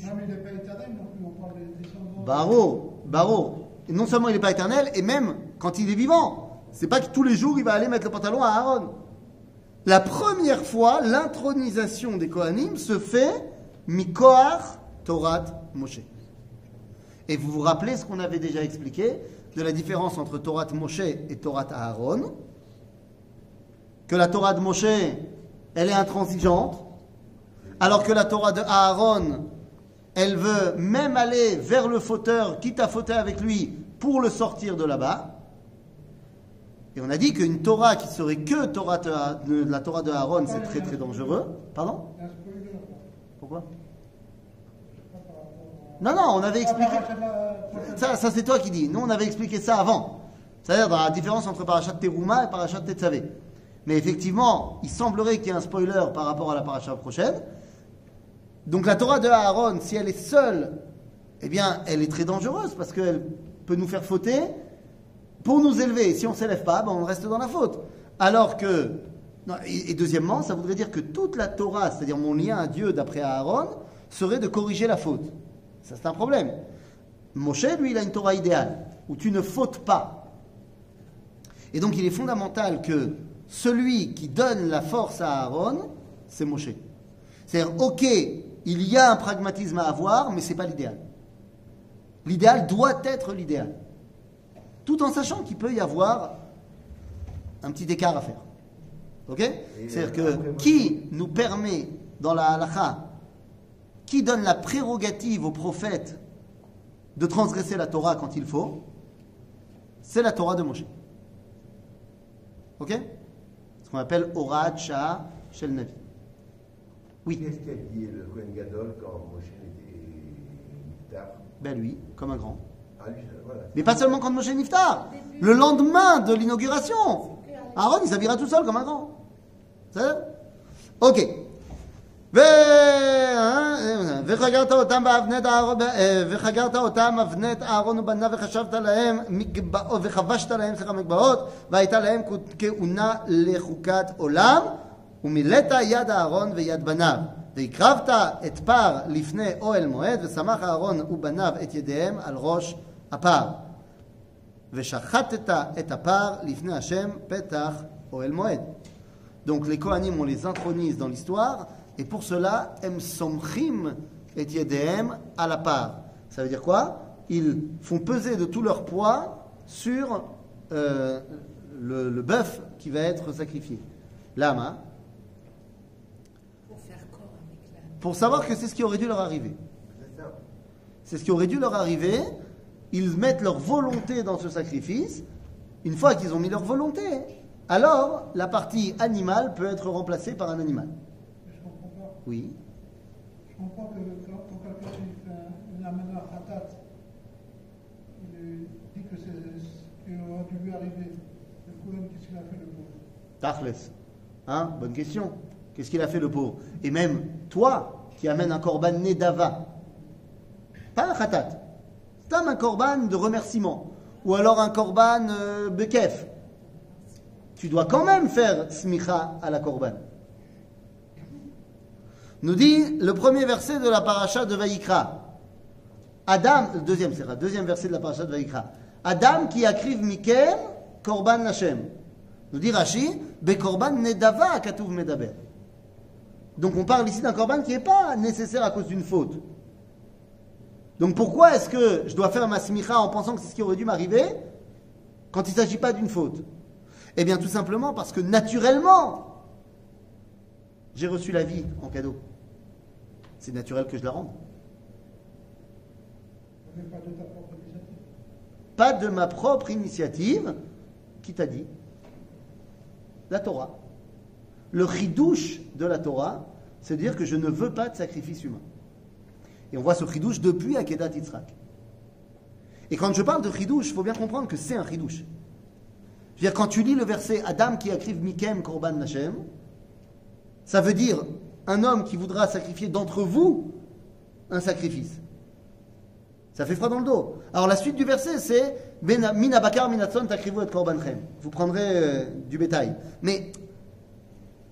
Non, mais il n'est pas éternel non plus, on parle des descendants. Baro, Baro. Et non seulement il n'est pas éternel, et même quand il est vivant. C'est pas que tous les jours il va aller mettre le pantalon à Aaron. La première fois, l'intronisation des Kohanim se fait Mikoar Torat Moshe. Et vous vous rappelez ce qu'on avait déjà expliqué de la différence entre Torat Moshe et Torat Aaron? Que la Torah de Moshe, elle est intransigeante, alors que la Torah de Aaron, elle veut même aller vers le fauteur, quitte à fauter avec lui, pour le sortir de là-bas. Et on a dit qu'une Torah qui serait que Torah de, la Torah de Aaron, c'est très très dangereux. Pardon? Pourquoi? Non, non, on avait expliqué. Ça, ça c'est toi qui dis. Nous, on avait expliqué ça avant. C'est-à-dire dans la différence entre Parashat Teruma et Parashat Tetzavé. Mais effectivement, il semblerait qu'il y ait un spoiler par rapport à la Parashat prochaine. Donc la Torah de Aaron, si elle est seule, eh bien, elle est très dangereuse parce qu'elle peut nous faire fauter pour nous élever. Si on ne s'élève pas, ben, on reste dans la faute. Alors que, et, et deuxièmement, ça voudrait dire que toute la Torah, c'est-à-dire mon lien à Dieu d'après Aaron, serait de corriger la faute. Ça, c'est un problème. Moshe, lui, il a une Torah idéale, où tu ne fautes pas. Et donc, il est fondamental que celui qui donne la force à Aaron, c'est Moshe. C'est-à-dire, ok, il y a un pragmatisme à avoir, mais ce n'est pas l'idéal. L'idéal doit être l'idéal. Tout en sachant qu'il peut y avoir un petit écart à faire. Ok? C'est-à-dire que qui nous permet, dans la halakha, qui donne la prérogative au prophète de transgresser la Torah quand il faut? C'est la Torah de Moshe. Ok? Ce qu'on appelle Orat Shah Shel Navi. Oui. Qu'est-ce qu'a dit le Kohen Gadol quand Moshe était Niftar Ben lui, comme un grand. Ah, lui, voilà. Mais pas seulement quand Moshe Niftar. Le lendemain de l'inauguration. Aaron, il s'habillera tout seul comme un grand. C'est ça Ok. ו- אה, וחגרת אותם באבנת אהרון, אה, וחגרת אותם אבנת אהרון ובניו וחשבת להם מגבעות, וחבשת להם סליחה מגבעות, והייתה להם כהונה לחוקת עולם, ומילאת יד אהרון ויד בניו. והקרבת את פר לפני אוהל מועד, ושמח אהרון ובניו את ידיהם על ראש הפר. ושחטת את הפר לפני השם פתח אוהל מועד. Donc les Kohanim, on les intronise dans l'histoire, et pour cela, em somchim et yedehem à la part. Ça veut dire quoi Ils font peser de tout leur poids sur euh, le, le bœuf qui va être sacrifié. Lama, Pour savoir que c'est ce qui aurait dû leur arriver. C'est ce qui aurait dû leur arriver. Ils mettent leur volonté dans ce sacrifice. Une fois qu'ils ont mis leur volonté, alors la partie animale peut être remplacée par un animal. Je comprends pas. Oui. Je comprends que quand, quand quelqu'un il fait un- une amena khatat, il dit que c'est ce qui aurait dû lui arriver. Le Kohen, qu'est-ce qu'il a fait le pauvre? Tachles. Hein? Bonne question. Qu'est-ce qu'il a fait le pauvre? Et même toi, qui amènes un korban nedava, pas un khatat, t'as un korban de remerciement, ou alors un korban euh, bekef, tu dois quand même faire smicha à la korban. Nous dit le premier verset de la paracha de Vaïkra. Adam, le deuxième, c'est deuxième verset de la paracha de Vaïkra. Adam qui akriv mikem korban Hashem. Nous dit Rashi, Bekorban nedava katuv medaber. Donc on parle ici d'un korban qui n'est pas nécessaire à cause d'une faute. Donc pourquoi est-ce que je dois faire ma smicha en pensant que c'est ce qui aurait dû m'arriver quand il ne s'agit pas d'une faute? Eh bien tout simplement parce que naturellement, j'ai reçu la vie en cadeau. C'est naturel que je la rende. Pas de ma propre initiative, qui t'a dit La Torah. Le chidouche de la Torah, c'est dire que je ne veux pas de sacrifice humain. Et on voit ce chidouche depuis Akedat Yitzhak. Et quand je parle de chidouche, il faut bien comprendre que c'est un chidouche. Je veux dire, quand tu lis le verset Adam qui écrive Mikem Korban Hashem, ça veut dire un homme qui voudra sacrifier d'entre vous un sacrifice. Ça fait froid dans le dos. Alors la suite du verset, c'est Ben- Min abakar minatson takrivu et. Vous prendrez euh, du bétail. Mais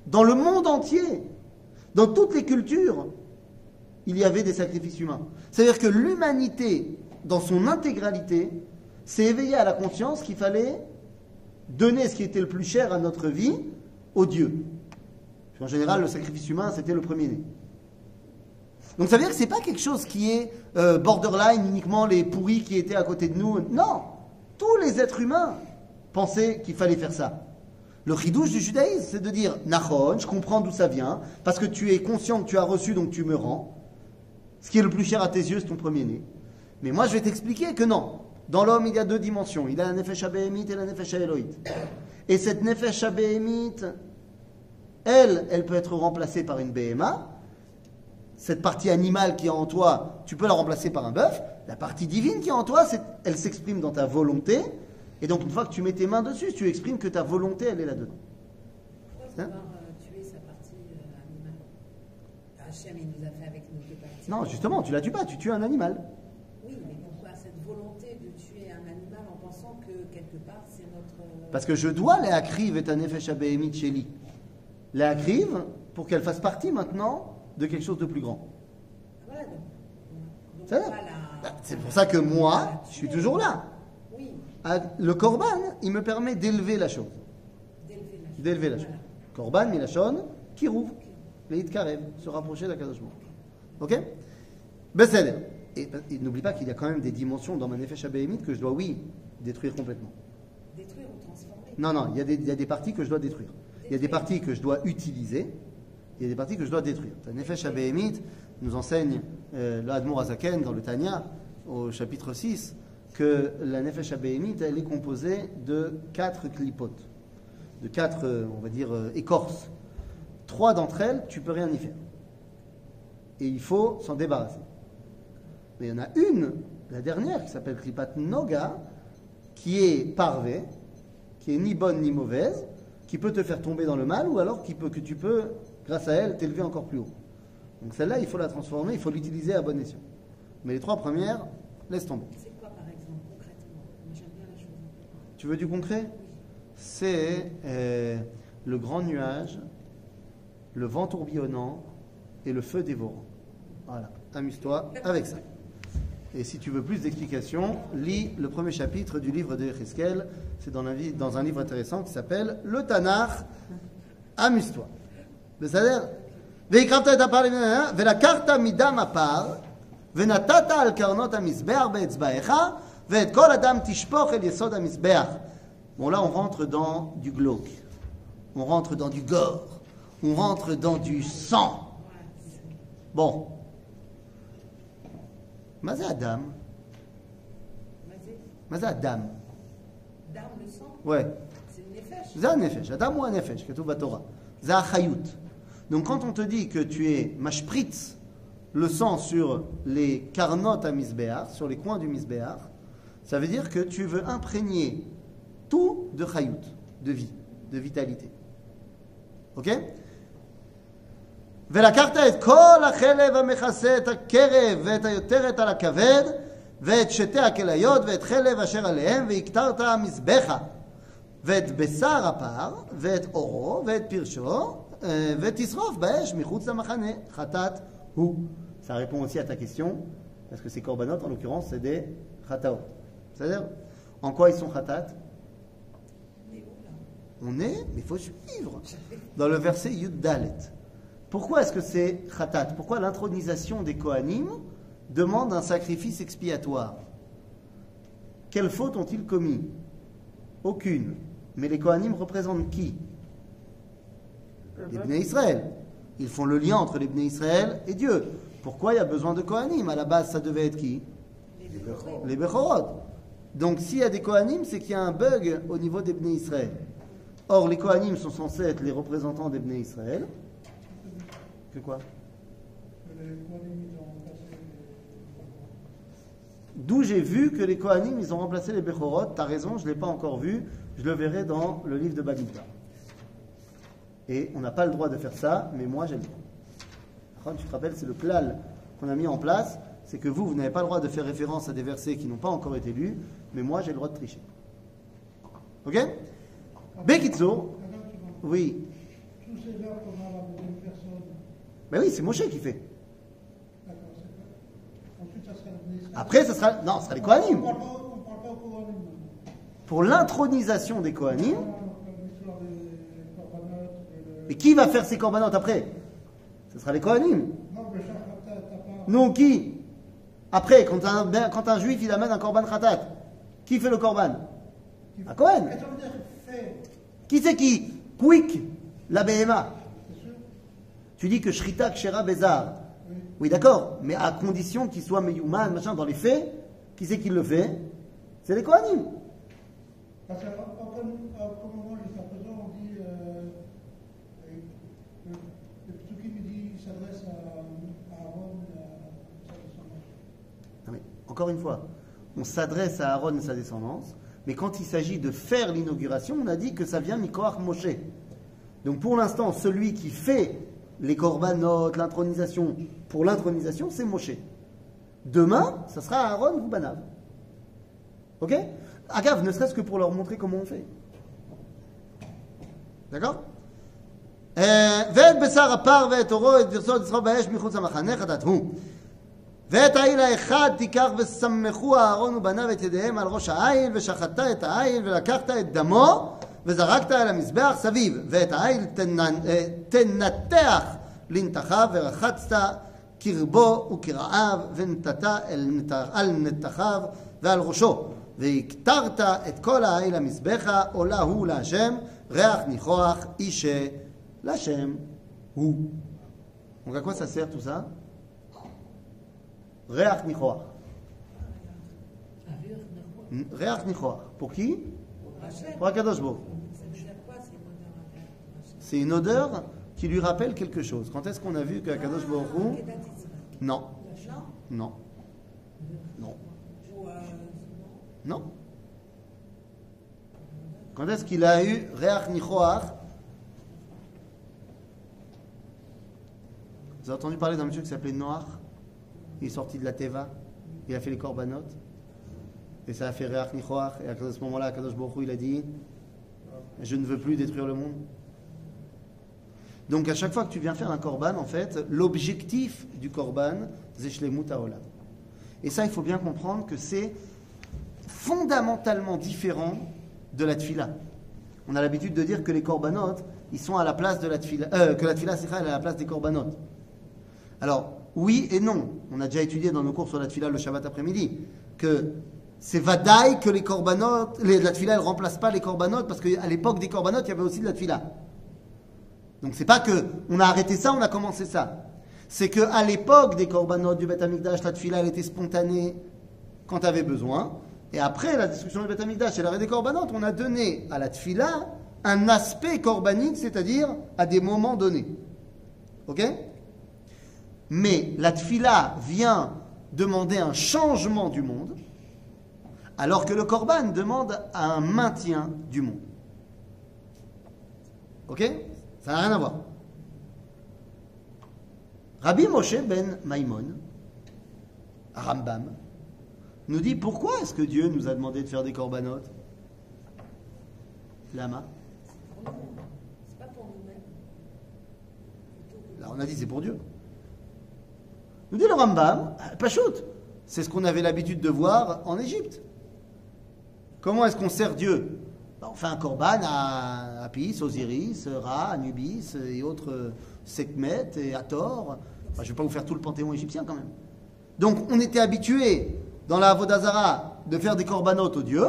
dans le monde entier, dans toutes les cultures, il y avait des sacrifices humains. C'est-à-dire que l'humanité, dans son intégralité, s'est éveillée à la conscience qu'il fallait donner ce qui était le plus cher à notre vie au Dieu. En général, le sacrifice humain, c'était le premier-né. Donc ça veut dire que ce n'est pas quelque chose qui est euh, borderline, uniquement les pourris qui étaient à côté de nous. Non, tous les êtres humains pensaient qu'il fallait faire ça. Le chidouche du judaïsme, c'est de dire, Nahon, je comprends d'où ça vient, parce que tu es conscient que tu as reçu, donc tu me rends. Ce qui est le plus cher à tes yeux, c'est ton premier-né. Mais moi, je vais t'expliquer que non. Dans l'homme, il y a deux dimensions. Il y a la nefesh et la nefesh. Et cette nefesh elle, elle peut être remplacée par une BMA. Cette partie animale qui est en toi, tu peux la remplacer par un bœuf. La partie divine qui est en toi, elle s'exprime dans ta volonté. Et donc, une fois que tu mets tes mains dessus, tu exprimes que ta volonté, elle est là-dedans. Pourquoi Hein vouloir euh, tuer sa partie euh, animale Hachem, il nous a fait avec nos deux parties. Non, justement, tu la tues pas, tu tues un animal. Oui, mais pourquoi cette volonté de tuer un animal en pensant que quelque part c'est notre. euh, Parce que je dois les akriv et un effet shabéhémit chéli. Les akriv pour qu'elle fasse partie maintenant de quelque chose de plus grand. Voilà donc. la, C'est pour ça que moi, je suis toujours là. Ah, Le korban, il me permet d'élever la chose. d'élever la chose. La. Korban, milachon, kirouv, leit karev, se rapprocher Baruch Hu. Ok? Besséder. Et, et n'oublie pas qu'il y a quand même des dimensions dans ma nefesh que je dois, oui, détruire complètement. Détruire ou transformer? Non, non, il y, a des, il y a des parties que je dois détruire. Il y a des parties que je dois utiliser. Il y a des parties que je dois détruire. La Nefesh nous enseigne euh, l'Admour Azaken dans le Tanya, au chapitre 6, que la Nefesh Abéhémite, elle est composée de quatre clipotes, de quatre, euh, on va dire, euh, écorces. Trois d'entre elles, tu peux rien y faire. Et il faut s'en débarrasser. Mais il y en a une, la dernière, qui s'appelle Klipat Noga, qui est parvée, qui est ni bonne ni mauvaise, qui peut te faire tomber dans le mal, ou alors qui peut, que tu peux, grâce à elle, t'élever encore plus haut. Donc celle-là, il faut la transformer, il faut l'utiliser à bon escient. Mais les trois premières, laisse tomber. C'est quoi par exemple concrètement Moi j'aime bien la chose. Tu veux du concret? C'est euh, le grand nuage, le vent tourbillonnant et le feu dévorant. Voilà, amuse-toi avec ça. Et si tu veux plus d'explications, lis le premier chapitre du livre de Heskel. C'est dans, un livre intéressant qui s'appelle Le Tanar. Amuse-toi. Bon, là, on rentre dans du glauque. On rentre dans du gore. On rentre dans du sang. Bon. Mazé Adam. Mazé Adam. Le sang? Ouais. C'est une nefesh. Adam ou un nefesh, que tout va Torah. Donc quand on te dit que tu es mashpritz, le sang sur les carnotes à Misbéar, sur les coins du Misbéar, ça veut dire que tu veux imprégner tout de chayut, de vie, de vitalité. Ok ולקחת את כל החלב המכסה את הקרב ואת היותרת על הכבד ואת שתי הכליות ואת חלב אשר עליהם והקטרת מזבחה ואת בשר הפר ואת אורו ואת פרשו euh, ותשרוף באש מחוץ למחנה חטאת הוא. Ça répond aussi à ta question parce que ces corbanotes en l'occurrence c'est des chataot. C'est-à-dire en quoi ils sont khatat On est, mais il faut suivre. Dans le verset Yud Dalet. Pourquoi est-ce que c'est khatat Pourquoi l'intronisation des Kohanim demande un sacrifice expiatoire Quelles fautes ont-ils commis Aucune. Mais les Kohanim représentent qui Les Bnei Israël. Ils font le lien entre les Bnei Israël et Dieu. Pourquoi il y a besoin de Kohanim À la base, ça devait être qui les Bechorot. Donc s'il y a des Kohanim, c'est qu'il y a un bug au niveau des Bnei Israël. Or, les Kohanim sont censés être les représentants des Bnei Israël. Que quoi? D'où j'ai vu que les Kohanim, ils ont remplacé les Bechorot. T'as raison, je ne l'ai pas encore vu. Je le verrai dans le livre de Bamidbar. Et on n'a pas le droit de faire ça, mais moi j'ai le droit. Tu te rappelles, c'est le klal qu'on a mis en place. C'est que vous, vous n'avez pas le droit de faire référence à des versets qui n'ont pas encore été lus, mais moi j'ai le droit de tricher. Ok? Vois, oui. Tous ces Ben oui, c'est Moshe qui fait. Après, ça sera, non, ce sera les Kohanim. Pour l'intronisation des Kohanim, et qui va faire ces corbanotes après? Ce sera les Kohanim. Non, qui? Après, quand un, ben, quand un juif il amène un korban khatat, qui fait le korban Un fait Qui c'est qui Quick, la BMA. Tu dis que Shrita Kshera Bezar. Oui. D'accord, mais à condition qu'il soit Meyouman, machin, dans les faits, qui c'est qui le fait C'est les Kohanim. Parce qu'à moment jusqu'à présent, on dit. Euh, euh, le, le Psukim, il dit, il s'adresse à, à Aaron et à sa descendance. Non, mais encore une fois, on s'adresse à Aaron et sa descendance, mais quand il s'agit de faire l'inauguration, on a dit que ça vient Mikoach Moshe. Donc pour l'instant, celui qui fait les corbanotes, l'intronisation, pour l'intronisation, c'est Moshe. Demain, ça sera Aaron ou Banav. Ok Agave, ne serait-ce que pour leur montrer comment on fait. D'accord ואת בשר הפר ואת עורו את ברסות ישרוף באש מחוץ למחנה חטאת הוא. ואת העיל האחד תיקח ושמחו אהרון ובניו את ידיהם על ראש העיל ושחטת את העיל ולקחת את דמו וזרקת אל המזבח סביב ואת העיל אה, תנתח לנתחיו ורחצת קרבו וקרעיו ונתת אל על נתחיו ועל ראשו והקטרת את כל העיל המזבחה עולה הוא להשם ריח ניחוח אישה להשם הוא. Ça Réach Nichoar. Réach Nichoar. Pour qui Pour Akadosh C'est une odeur qui lui rappelle quelque chose. Quand est-ce qu'on a vu qu'Akadosh Baruch Non. Non. Non. Non. Quand est-ce qu'il a eu Réach Nichoar Vous avez entendu parler d'un monsieur qui s'appelait Noach il est sorti de la Teva. Il a fait les korbanot. Et ça a fait Réach Nichoach. Et à ce moment-là, Akadosh Baruch il a dit Je ne veux plus détruire le monde. Donc à chaque fois que tu viens faire un korban, en fait, l'objectif du korban, c'est Shlemut Haolam. Et ça, il faut bien comprendre que c'est fondamentalement différent de la tfila. On a l'habitude de dire que les korbanot, ils sont à la place de la tfila, euh, que la tfila, c'est à la place des korbanot. Alors, oui et non. On a déjà étudié dans nos cours sur la tfila le Shabbat après-midi que c'est vadaï que les korbanot, les, la tfila, elle remplace pas les korbanot parce qu'à l'époque des korbanot, il y avait aussi de la tfila. Donc c'est pas que on a arrêté ça, on a commencé ça. C'est que à l'époque des korbanot du Beth Amikdash, la tfila elle était spontanée quand tu avais besoin. Et après la destruction du Beth Amikdash et l'arrêt des korbanot, on a donné à la tfila un aspect corbanique, c'est-à-dire à des moments donnés. Ok? Mais la tfila vient demander un changement du monde, alors que le korban demande un maintien du monde. Ok? Ça n'a rien à voir. Rabbi Moshe ben Maimon, Rambam, nous dit pourquoi est-ce que Dieu nous a demandé de faire des corbanotes Lama c'est pas pour nous-mêmes. Là, on a dit c'est pour Dieu. Nous dit le Rambam, pas shoot. C'est ce qu'on avait l'habitude de voir en Égypte. Comment est-ce qu'on sert Dieu? Ben, On fait un korban à Apis, Osiris, Ra, Anubis et autres Sekhmet et Hathor. Enfin, je ne vais pas vous faire tout le panthéon égyptien quand même. Donc on était habitué dans la Vodazara de faire des corbanotes aux dieux.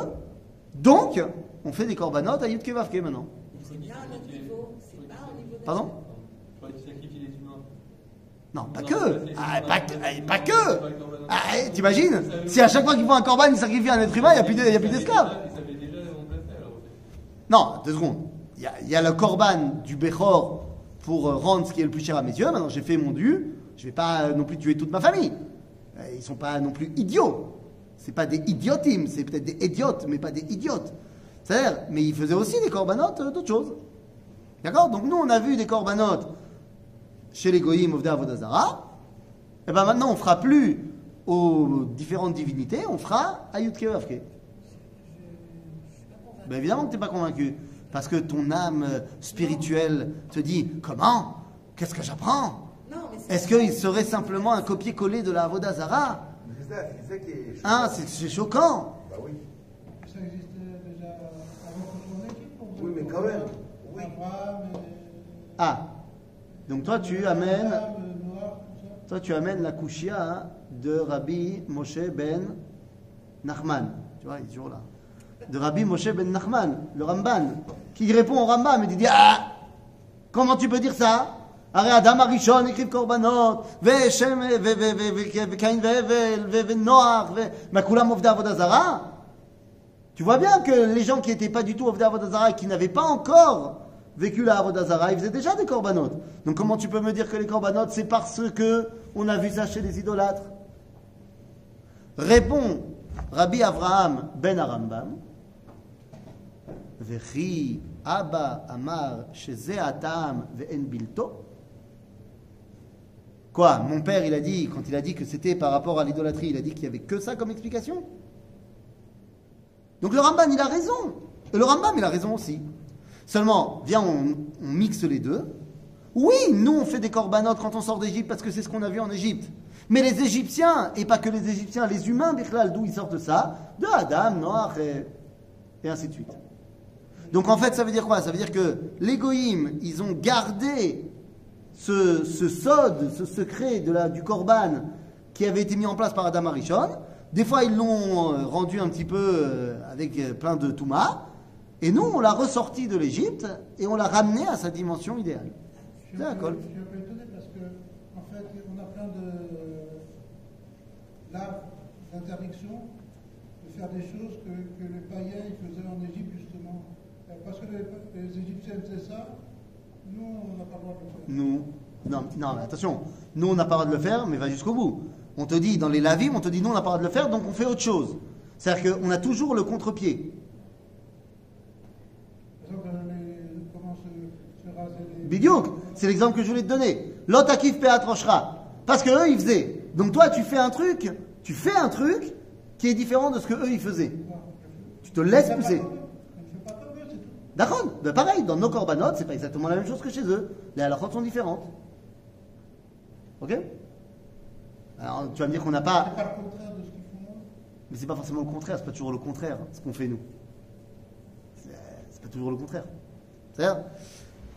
Donc on fait des corbanotes à Yud Kevavke maintenant. c'est pas à notre niveau. C'est pas au niveau de Pardon Faut sacrifier les humains. Non, pas que. Ah, pas, que- c'est- pas que. Ah, eh, T'imagines? Si à chaque fois qu'ils font un corban, ils sacrifient un être humain, il n'y a plus d'esclaves. Non, deux secondes. Il y a, y a le corban du Bechor pour euh, rendre ce qui est le plus cher à mes yeux. Maintenant, j'ai fait mon dû. Je ne vais pas euh, non plus tuer toute ma famille. Euh, Ils ne sont pas non plus idiots. C'est pas des idiotimes, c'est peut-être des idiotes, mais pas des idiotes. C'est-à-dire, mais ils faisaient aussi des corbanotes euh, d'autres choses. D'accord? Donc nous, on a vu des corbanotes chez les goyim Ovda Avodazara. Et bien maintenant, on fera plus aux différentes divinités, on fera à Yudke Vavke. Ben évidemment que tu n'es pas convaincu. Parce que ton âme spirituelle te dit Comment? Qu'est-ce que j'apprends? Est-ce qu'il serait simplement un copier-coller de la Avodazara C'est ça, c'est ça qui est. Hein, c'est choquant. Bah oui. Ça existait déjà avant que son équipe pour Oui, mais quand même, oui. Ah, donc toi tu amènes, Abraham, Noir, tout ça. toi tu amènes la kushia de Rabbi Moshe ben Nachman. Tu vois, il est toujours là. De Rabbi Moshe ben Nachman, le Ramban, qui répond au Rambam et dit Ah Comment tu peux dire ça הרי אדם הראשון הקריב קורבנות, ושם, ו- ו- ו- ו- וקין והבל, ו- ונוח, ו- מה כולם עובדי עבודה זרה? Tu vois bien que les gens qui n'étaient pas du tout Ovda Avodazara et qui n'avaient pas encore vécu la Avodazara, ils faisaient déjà des corbanotes. Donc comment tu peux me dire que les corbanotes, c'est parce que on a vu ça chez les idolâtres? Répond Rabbi Avraham ben Arambam, Vechi Abba Amar Atam Bilto. Quoi Mon père, il a dit, quand il a dit que c'était par rapport à l'idolâtrie, il a dit qu'il n'y avait que ça comme explication? Donc le Rambam, il a raison. Le Rambam, il a raison aussi. Seulement, viens, on, on mixe les deux. Oui, nous, on fait des corbanotes quand on sort d'Égypte parce que c'est ce qu'on a vu en Égypte. Mais les Égyptiens, et pas que les Égyptiens, les humains, d'où ils sortent ça? De Adam, Noach, et, et ainsi de suite. Donc en fait, ça veut dire quoi? Ça veut dire que les ils ont gardé ce, sod, ce secret de la, du Korban qui avait été mis en place par Adam Arishon. Des fois, ils l'ont euh, rendu un petit peu euh, avec euh, plein de Touma. Et nous, on l'a ressorti de l'Égypte et on l'a ramené à sa dimension idéale. Je suis un peu- d'accord. je suis un peu étonné parce que, en fait, on a plein de là, d'interdictions de faire des choses que, que les païens faisaient en Égypte justement. Euh, Parce que les, les Égyptiens faisaient ça, nous on n'a pas le droit de le faire. Nous, non, non, mais attention, nous on n'a pas le droit de le faire, mais va jusqu'au bout. On te dit, dans les lavim, on te dit non, on n'a pas le droit de le faire, donc on fait autre chose. C'est-à-dire qu'on a toujours le contre-pied. Par exemple, les, comment se, se raser les. Bidiouk, c'est l'exemple que je voulais te donner. L'otakif peatrochra. Parce que eux, ils faisaient. Donc toi, tu fais un truc, tu fais un truc qui est différent de ce que eux, ils faisaient. Tu te laisses pousser. D'accord? Ben Pareil, dans nos corbanotes, c'est pas exactement la même chose que chez eux. Les halakhot sont différentes. Ok? Alors, tu vas me dire qu'on n'a pas. C'est pas le contraire de ce qu'ils font. Mais c'est pas forcément le contraire, c'est pas toujours le contraire ce qu'on fait nous. C'est c'est pas toujours le contraire. C'est-à-dire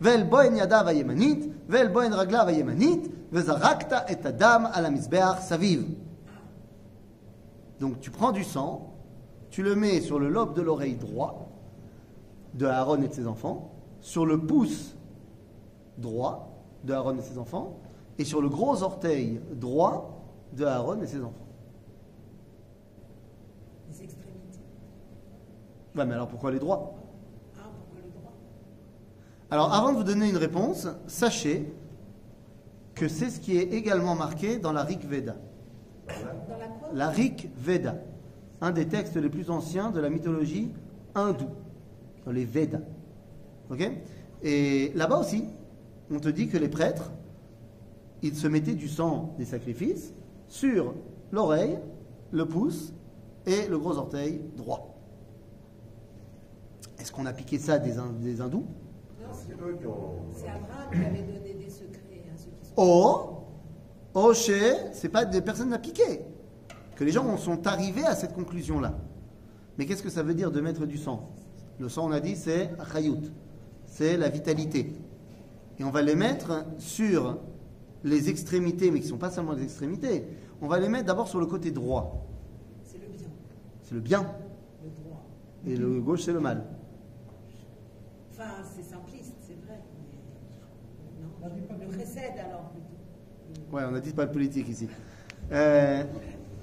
ואל בוהן ידיו הימנית ואל בוהן רגליו הימנית וזרקת את הדם על המזבח סביב. Donc tu prends du sang, tu le mets sur le lobe de l'oreille droit de Aaron et de ses enfants, sur le pouce droit de Aaron et ses enfants, et sur le gros orteil droit de Aaron et ses enfants. Les extrémités. Ouais, mais alors pourquoi les droits Alors avant de vous donner une réponse, sachez que c'est ce qui est également marqué dans la Rig Veda. Dans la quoi? La Rig Veda, un des textes les plus anciens de la mythologie hindoue, dans les Vedas. Ok? Et là-bas aussi, on te dit que les prêtres, ils se mettaient du sang des sacrifices sur l'oreille, le pouce et le gros orteil droit. Est-ce qu'on a piqué ça des, des hindous? C'est Abraham qui avait donné des secrets à ceux qui sont. Oh, oh, chez, c'est pas des personnes à piquer. Que les gens en sont arrivés à cette conclusion-là. Mais qu'est-ce que ça veut dire de mettre du sang? Le sang, on a dit, c'est c'est la vitalité. Et on va les mettre sur les extrémités, mais qui ne sont pas seulement les extrémités. On va les mettre d'abord sur le côté droit. C'est le bien, C'est le bien. le droit. Et le gauche, c'est le mal. Enfin, c'est simpliste, c'est vrai. On dit pas Mais... Non, de- le recède alors plutôt. Ouais, on a dit pas de politique ici. Euh,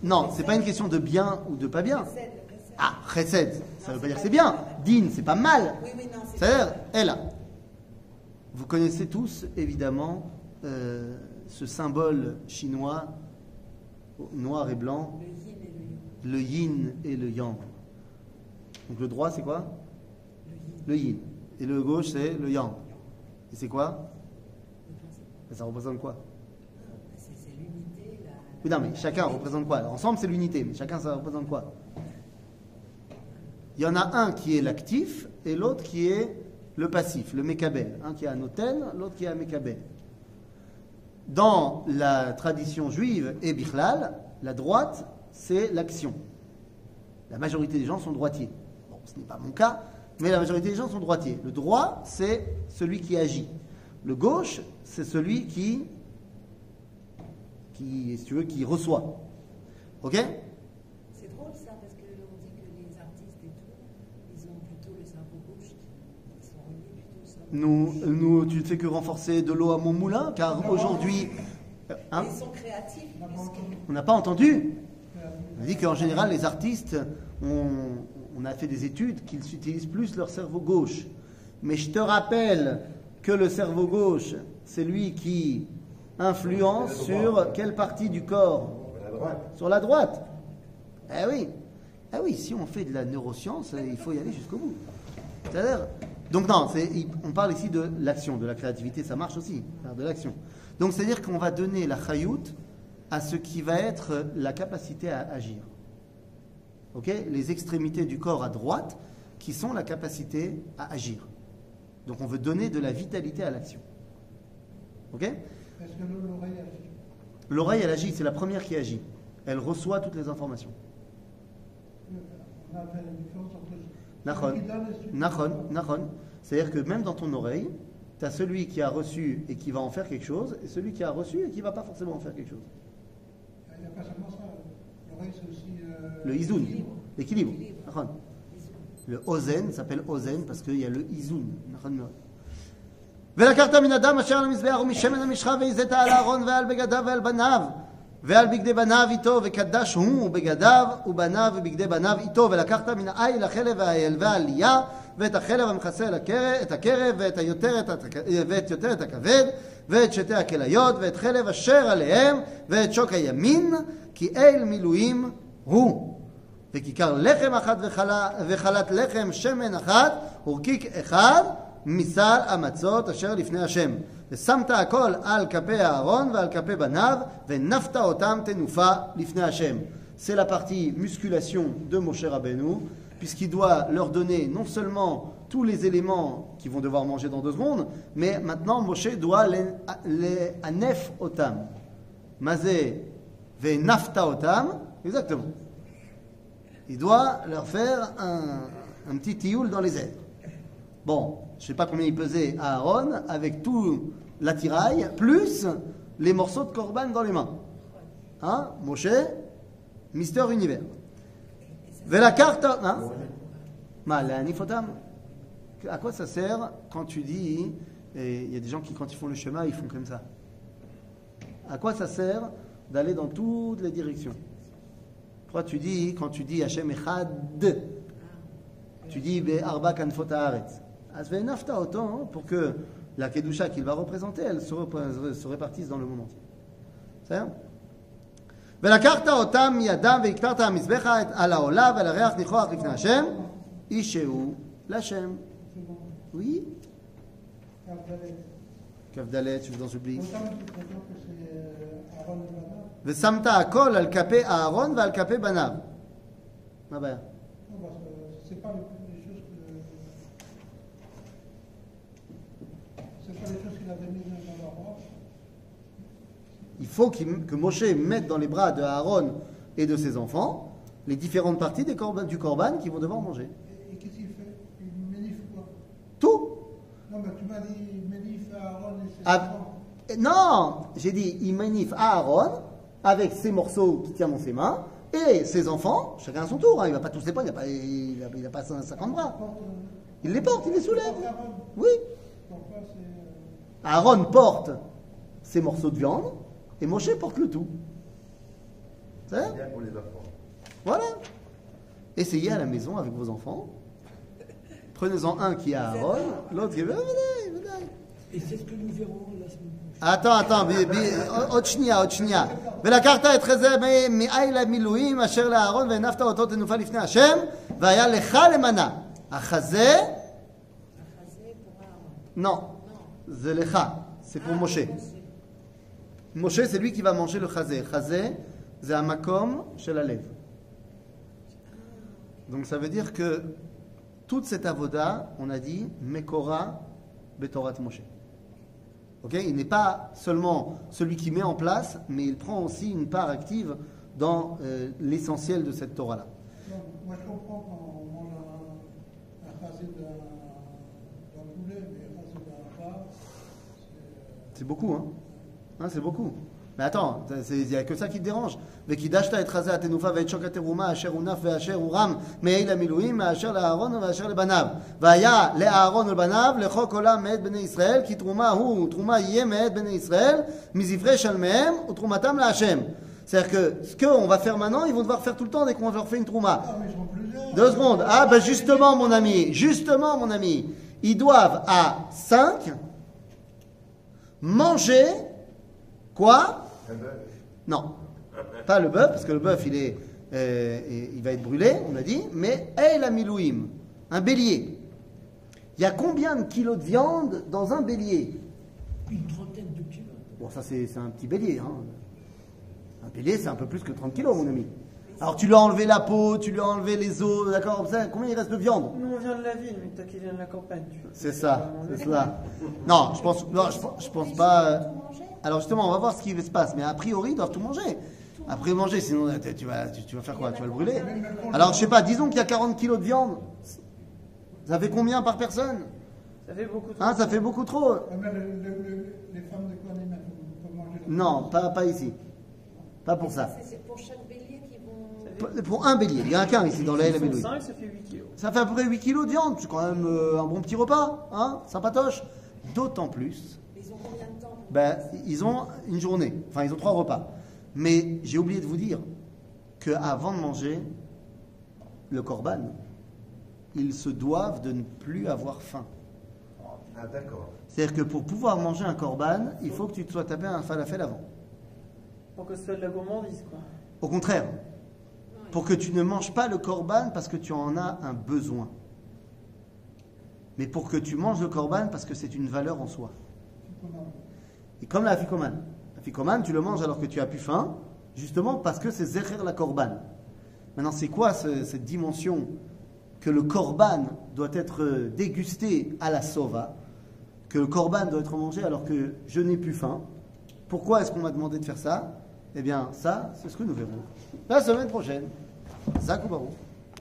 non, c'est pas une question de bien ou de pas bien. Recède, le recède. Ah, chesed, ça veut pas dire c'est bien. Din, c'est pas mal. Oui, oui, non, c'est C'est-à-dire, elle. Vous connaissez tous, évidemment, euh, ce symbole chinois, noir et blanc, le yin le yin et le yang. et le yang. Donc le droit, c'est quoi? Le yin, Le yin. Et le gauche, c'est le yang. Et c'est quoi? le Ça représente quoi? C'est l'unité, la. Oui, non, mais chacun représente quoi? Alors, Ensemble, c'est l'unité, mais chacun, ça représente quoi? Il y en a un qui est l'actif et l'autre qui est le passif, le mékabel. Un qui est un hôtel, l'autre qui est un mékabel. Dans la tradition juive et bichlal, la droite, c'est l'action. La majorité des gens sont droitiers. Bon, ce n'est pas mon cas, mais la majorité des gens sont droitiers. Le droit, c'est celui qui agit. Le gauche, c'est celui qui qui, si tu veux, qui reçoit. Ok? C'est drôle ça, parce qu'on dit que les artistes et tout, ils ont plutôt le cerveau gauche qui ils sont reliés plutôt au cerveau nous, gauche. nous, tu ne fais que renforcer de l'eau à mon moulin, car aujourd'hui, euh, hein, Ils sont créatifs, on n'a pas entendu? On dit qu'en général, les artistes, on, on a fait des études qu'ils utilisent plus leur cerveau gauche. Mais je te rappelle que le cerveau gauche, c'est lui qui influence sur quelle partie du corps. Sur la droite. Eh oui. Eh oui, si on fait de la neuroscience, il faut y aller jusqu'au bout. C'est-à-dire. Donc non, on parle ici de l'action, de la créativité, ça marche aussi, de l'action. Donc c'est-à-dire qu'on va donner la chayout à ce qui va être la capacité à agir. Ok? Les extrémités du corps à droite qui sont la capacité à agir. Donc on veut donner de la vitalité à l'action. Ok? Est-ce que l'oreille agit L'oreille, elle agit, c'est la première qui agit. Elle reçoit toutes les informations. On a fait différence entre. C'est-à-dire que même dans ton oreille, tu as celui qui a reçu et qui va en faire quelque chose, et celui qui a reçu et qui va pas forcément en faire quelque chose. Il n'y a pas seulement ça. L'oreille, c'est aussi. euh, Le izoun, L'équilibre. l'équilibre. L'équilibre. Nachon. Le ozen s'appelle ozen parce qu'il y a le izoun. Nachon מאוד. ולקחת מן הדם אשר על המזבח ומשמן המשחה והזית על הארון ועל בגדיו ועל בניו ועל בגדי בניו איתו וקדש הוא בגדיו ובניו ובגדי בניו איתו ולקחת מן העיל החלב והאל והעלייה ואת החלב המכסה על הקרב, את הקרב ואת, היותרת, ואת יותרת הכבד ואת שתי הכליות ואת חלב אשר עליהם ואת שוק הימין כי אל מילואים הוא וכיכר לחם אחת וחלה- וחלת לחם שמן אחת ורקיק אחד מסל המצות אשר לפני השם. ושמת הכל על כפי אהרון ועל כפי בניו ונפת אותם תנופה לפני השם. C'est la partie musculation de Moshe Rabbeinu, puisqu'il doit leur donner non seulement tous les éléments qu'ils vont devoir manger dans deux secondes, mais maintenant Moshe doit les, les anef otam. Mazé ve nafta otam, exactement. Il doit leur faire un, petit tioul dans les airs. Bon, je ne sais pas combien il pesait à Aaron avec tout l'attirail, plus les morceaux de corban dans les mains. Hein, Moshe, Mister Univers. Vela carte. Hein? La. À quoi ça sert quand tu dis. et Il y a des gens qui, quand ils font le chemin, ils font comme ça? À quoi ça sert d'aller dans toutes les directions? Pourquoi tu dis, quand tu dis Hachem Echad, tu dis Arba Kanfot Haaretz. Az ve'nafta autant hein, pour que la Kedusha qu'il va représenter, elle se, repr- se répartisse dans le monde entier. C'est ça ולקחת אותם מידם והקטרת המזבח על העולה ועל הריח ניחוח לפני השם, איש שהוא להשם. Oui. כ"ד, je vous en supplie. Autant tu prétends que c'est euh, Aaron et Bana. ושמת הכל על כפי אהרון ועל כפי בניו. מה הבעיה? Non, parce que c'est pas les, les choses que. C'est pas les choses qu'il avait mises dans leur bras. Il faut qu'il- que Moshe mette dans les bras de Aaron et de ses enfants les différentes parties des corban- du corban qu'ils vont devoir manger. Et, et qu'est-ce qu'il fait Il ménifie quoi Tout Non, mais tu m'as dit ménifie Aaron et ses Ah, enfants. Non J'ai dit, il manif Aaron avec ses morceaux qu'il tient dans ses mains et ses enfants, chacun à son tour. hein, il ne va pas tous les prendre, il n'a pas, il a- il a pas 50 bras. Il les porte, il les soulève. Oui. Aaron porte ses morceaux de viande et Moshe porte le tout. C'est ça Bien pour les enfants. Voilà. Essayez à la maison avec vos enfants. Prenez-en un qui est Aaron, l'autre qui est. Venez, venez. Et c'est ce que nous verrons la semaine prochaine. attends, attends, ב- ב- עוד שנייה, עוד שנייה. ולקחת את חזה מ- מאיל המילואים אשר לאהרון והנפת אותו תנופה לפני השם, והיה לך למנה. החזה, Achazé pour Aaron. non, זה לך, c'est pour Moshe. Moshe, c'est lui qui va manger le chazé. Chazé, c'est un makom chez la lèvre. Donc ça veut dire que toute cette avoda, on a dit, Mekora Betorat Moshe. Il n'est pas seulement celui qui met en place, mais il prend aussi une part active dans euh, l'essentiel de cette Torah-là. Moi je comprends quand on mange un, d'un poulet, mais un d'un c'est. C'est beaucoup, hein, Hein, C'est beaucoup. Mais attends, il n'y a que ça qui te dérange. וכידשת את חזה התנופה ואת שוק התרומה אשר הונף ואשר הורם מעיל המילואים מאשר לאהרון ואשר לבניו. והיה לאהרון ולבניו לחוק עולם מאת בני ישראל כי תרומה הוא תרומה יהיה מאת בני ישראל מזברי שלמיהם ותרומתם להשם. C'est-à-dire que ce qu'on va faire maintenant, ils vont devoir faire tout le temps dès qu'on leur fait une trouma. Ah, mais ils sont plusieurs. Deux secondes. Ah, ben justement, mon ami, justement, mon ami, ils doivent à 5 manger quoi Un bœuf. Non, pas le bœuf, parce que le bœuf, il est, euh, il va être brûlé, on a dit, mais El Amilouim, un bélier. Il y a combien de kilos de viande dans un bélier? Une trentaine de kilos. Bon, ça c'est c'est un petit bélier. Hein. Un bélier, c'est un peu plus que 30 kilos, mon ami. Alors tu lui as enlevé la peau, tu lui as enlevé les os, d'accord comme ça, Combien il reste de viande? Nous, on vient de la ville, mais toi qui viens de la campagne. tu- C'est ça, c'est ça. Non, je pense, non, je, pense- je pense pas. euh, Alors justement, on va voir ce qui se passe. Mais a priori, ils doivent tout manger. Après manger, sinon tu vas, tu, tu vas faire quoi? Tu vas le brûler? Alors je sais pas, disons qu'il y a 40 kilos de viande. Ça fait combien par personne? Ça fait beaucoup trop. Hein, Ça fait beaucoup trop. Les femmes de Kohanim, peuvent- manger Non, pas, pas ici. Pas pour ça. C'est- pour chaque bélier qui vont. Pour- un bélier. Il y en a qu'un ici dans la ça fait 8 kilos. Ça fait à peu près 8 kilos de viande. C'est quand même euh, un bon petit repas. Hein Sympatoche. D'autant plus Ils ont combien de temps pour Ben, ils ont une journée, enfin ils ont trois repas. Mais j'ai oublié de vous dire qu'avant de manger le corban, ils se doivent de ne plus avoir faim. Ah, d'accord. C'est-à-dire que pour pouvoir manger un corban, il faut que tu te sois tapé un falafel avant. Pour que ce soit de la gourmandise, quoi. Au contraire, pour que tu ne manges pas le corban parce que tu en as un besoin. Mais pour que tu manges le corban parce que c'est une valeur en soi. Et comme la ficomane. La ficomane, tu le manges alors que tu as plus faim, justement parce que c'est zecher la korban. Maintenant, c'est quoi ce- cette dimension que le korban doit être dégusté à la sova, que le korban doit être mangé alors que je n'ai plus faim? Pourquoi est-ce qu'on m'a demandé de faire ça? Eh bien, ça, c'est ce que nous verrons la semaine prochaine. Zakoubarou.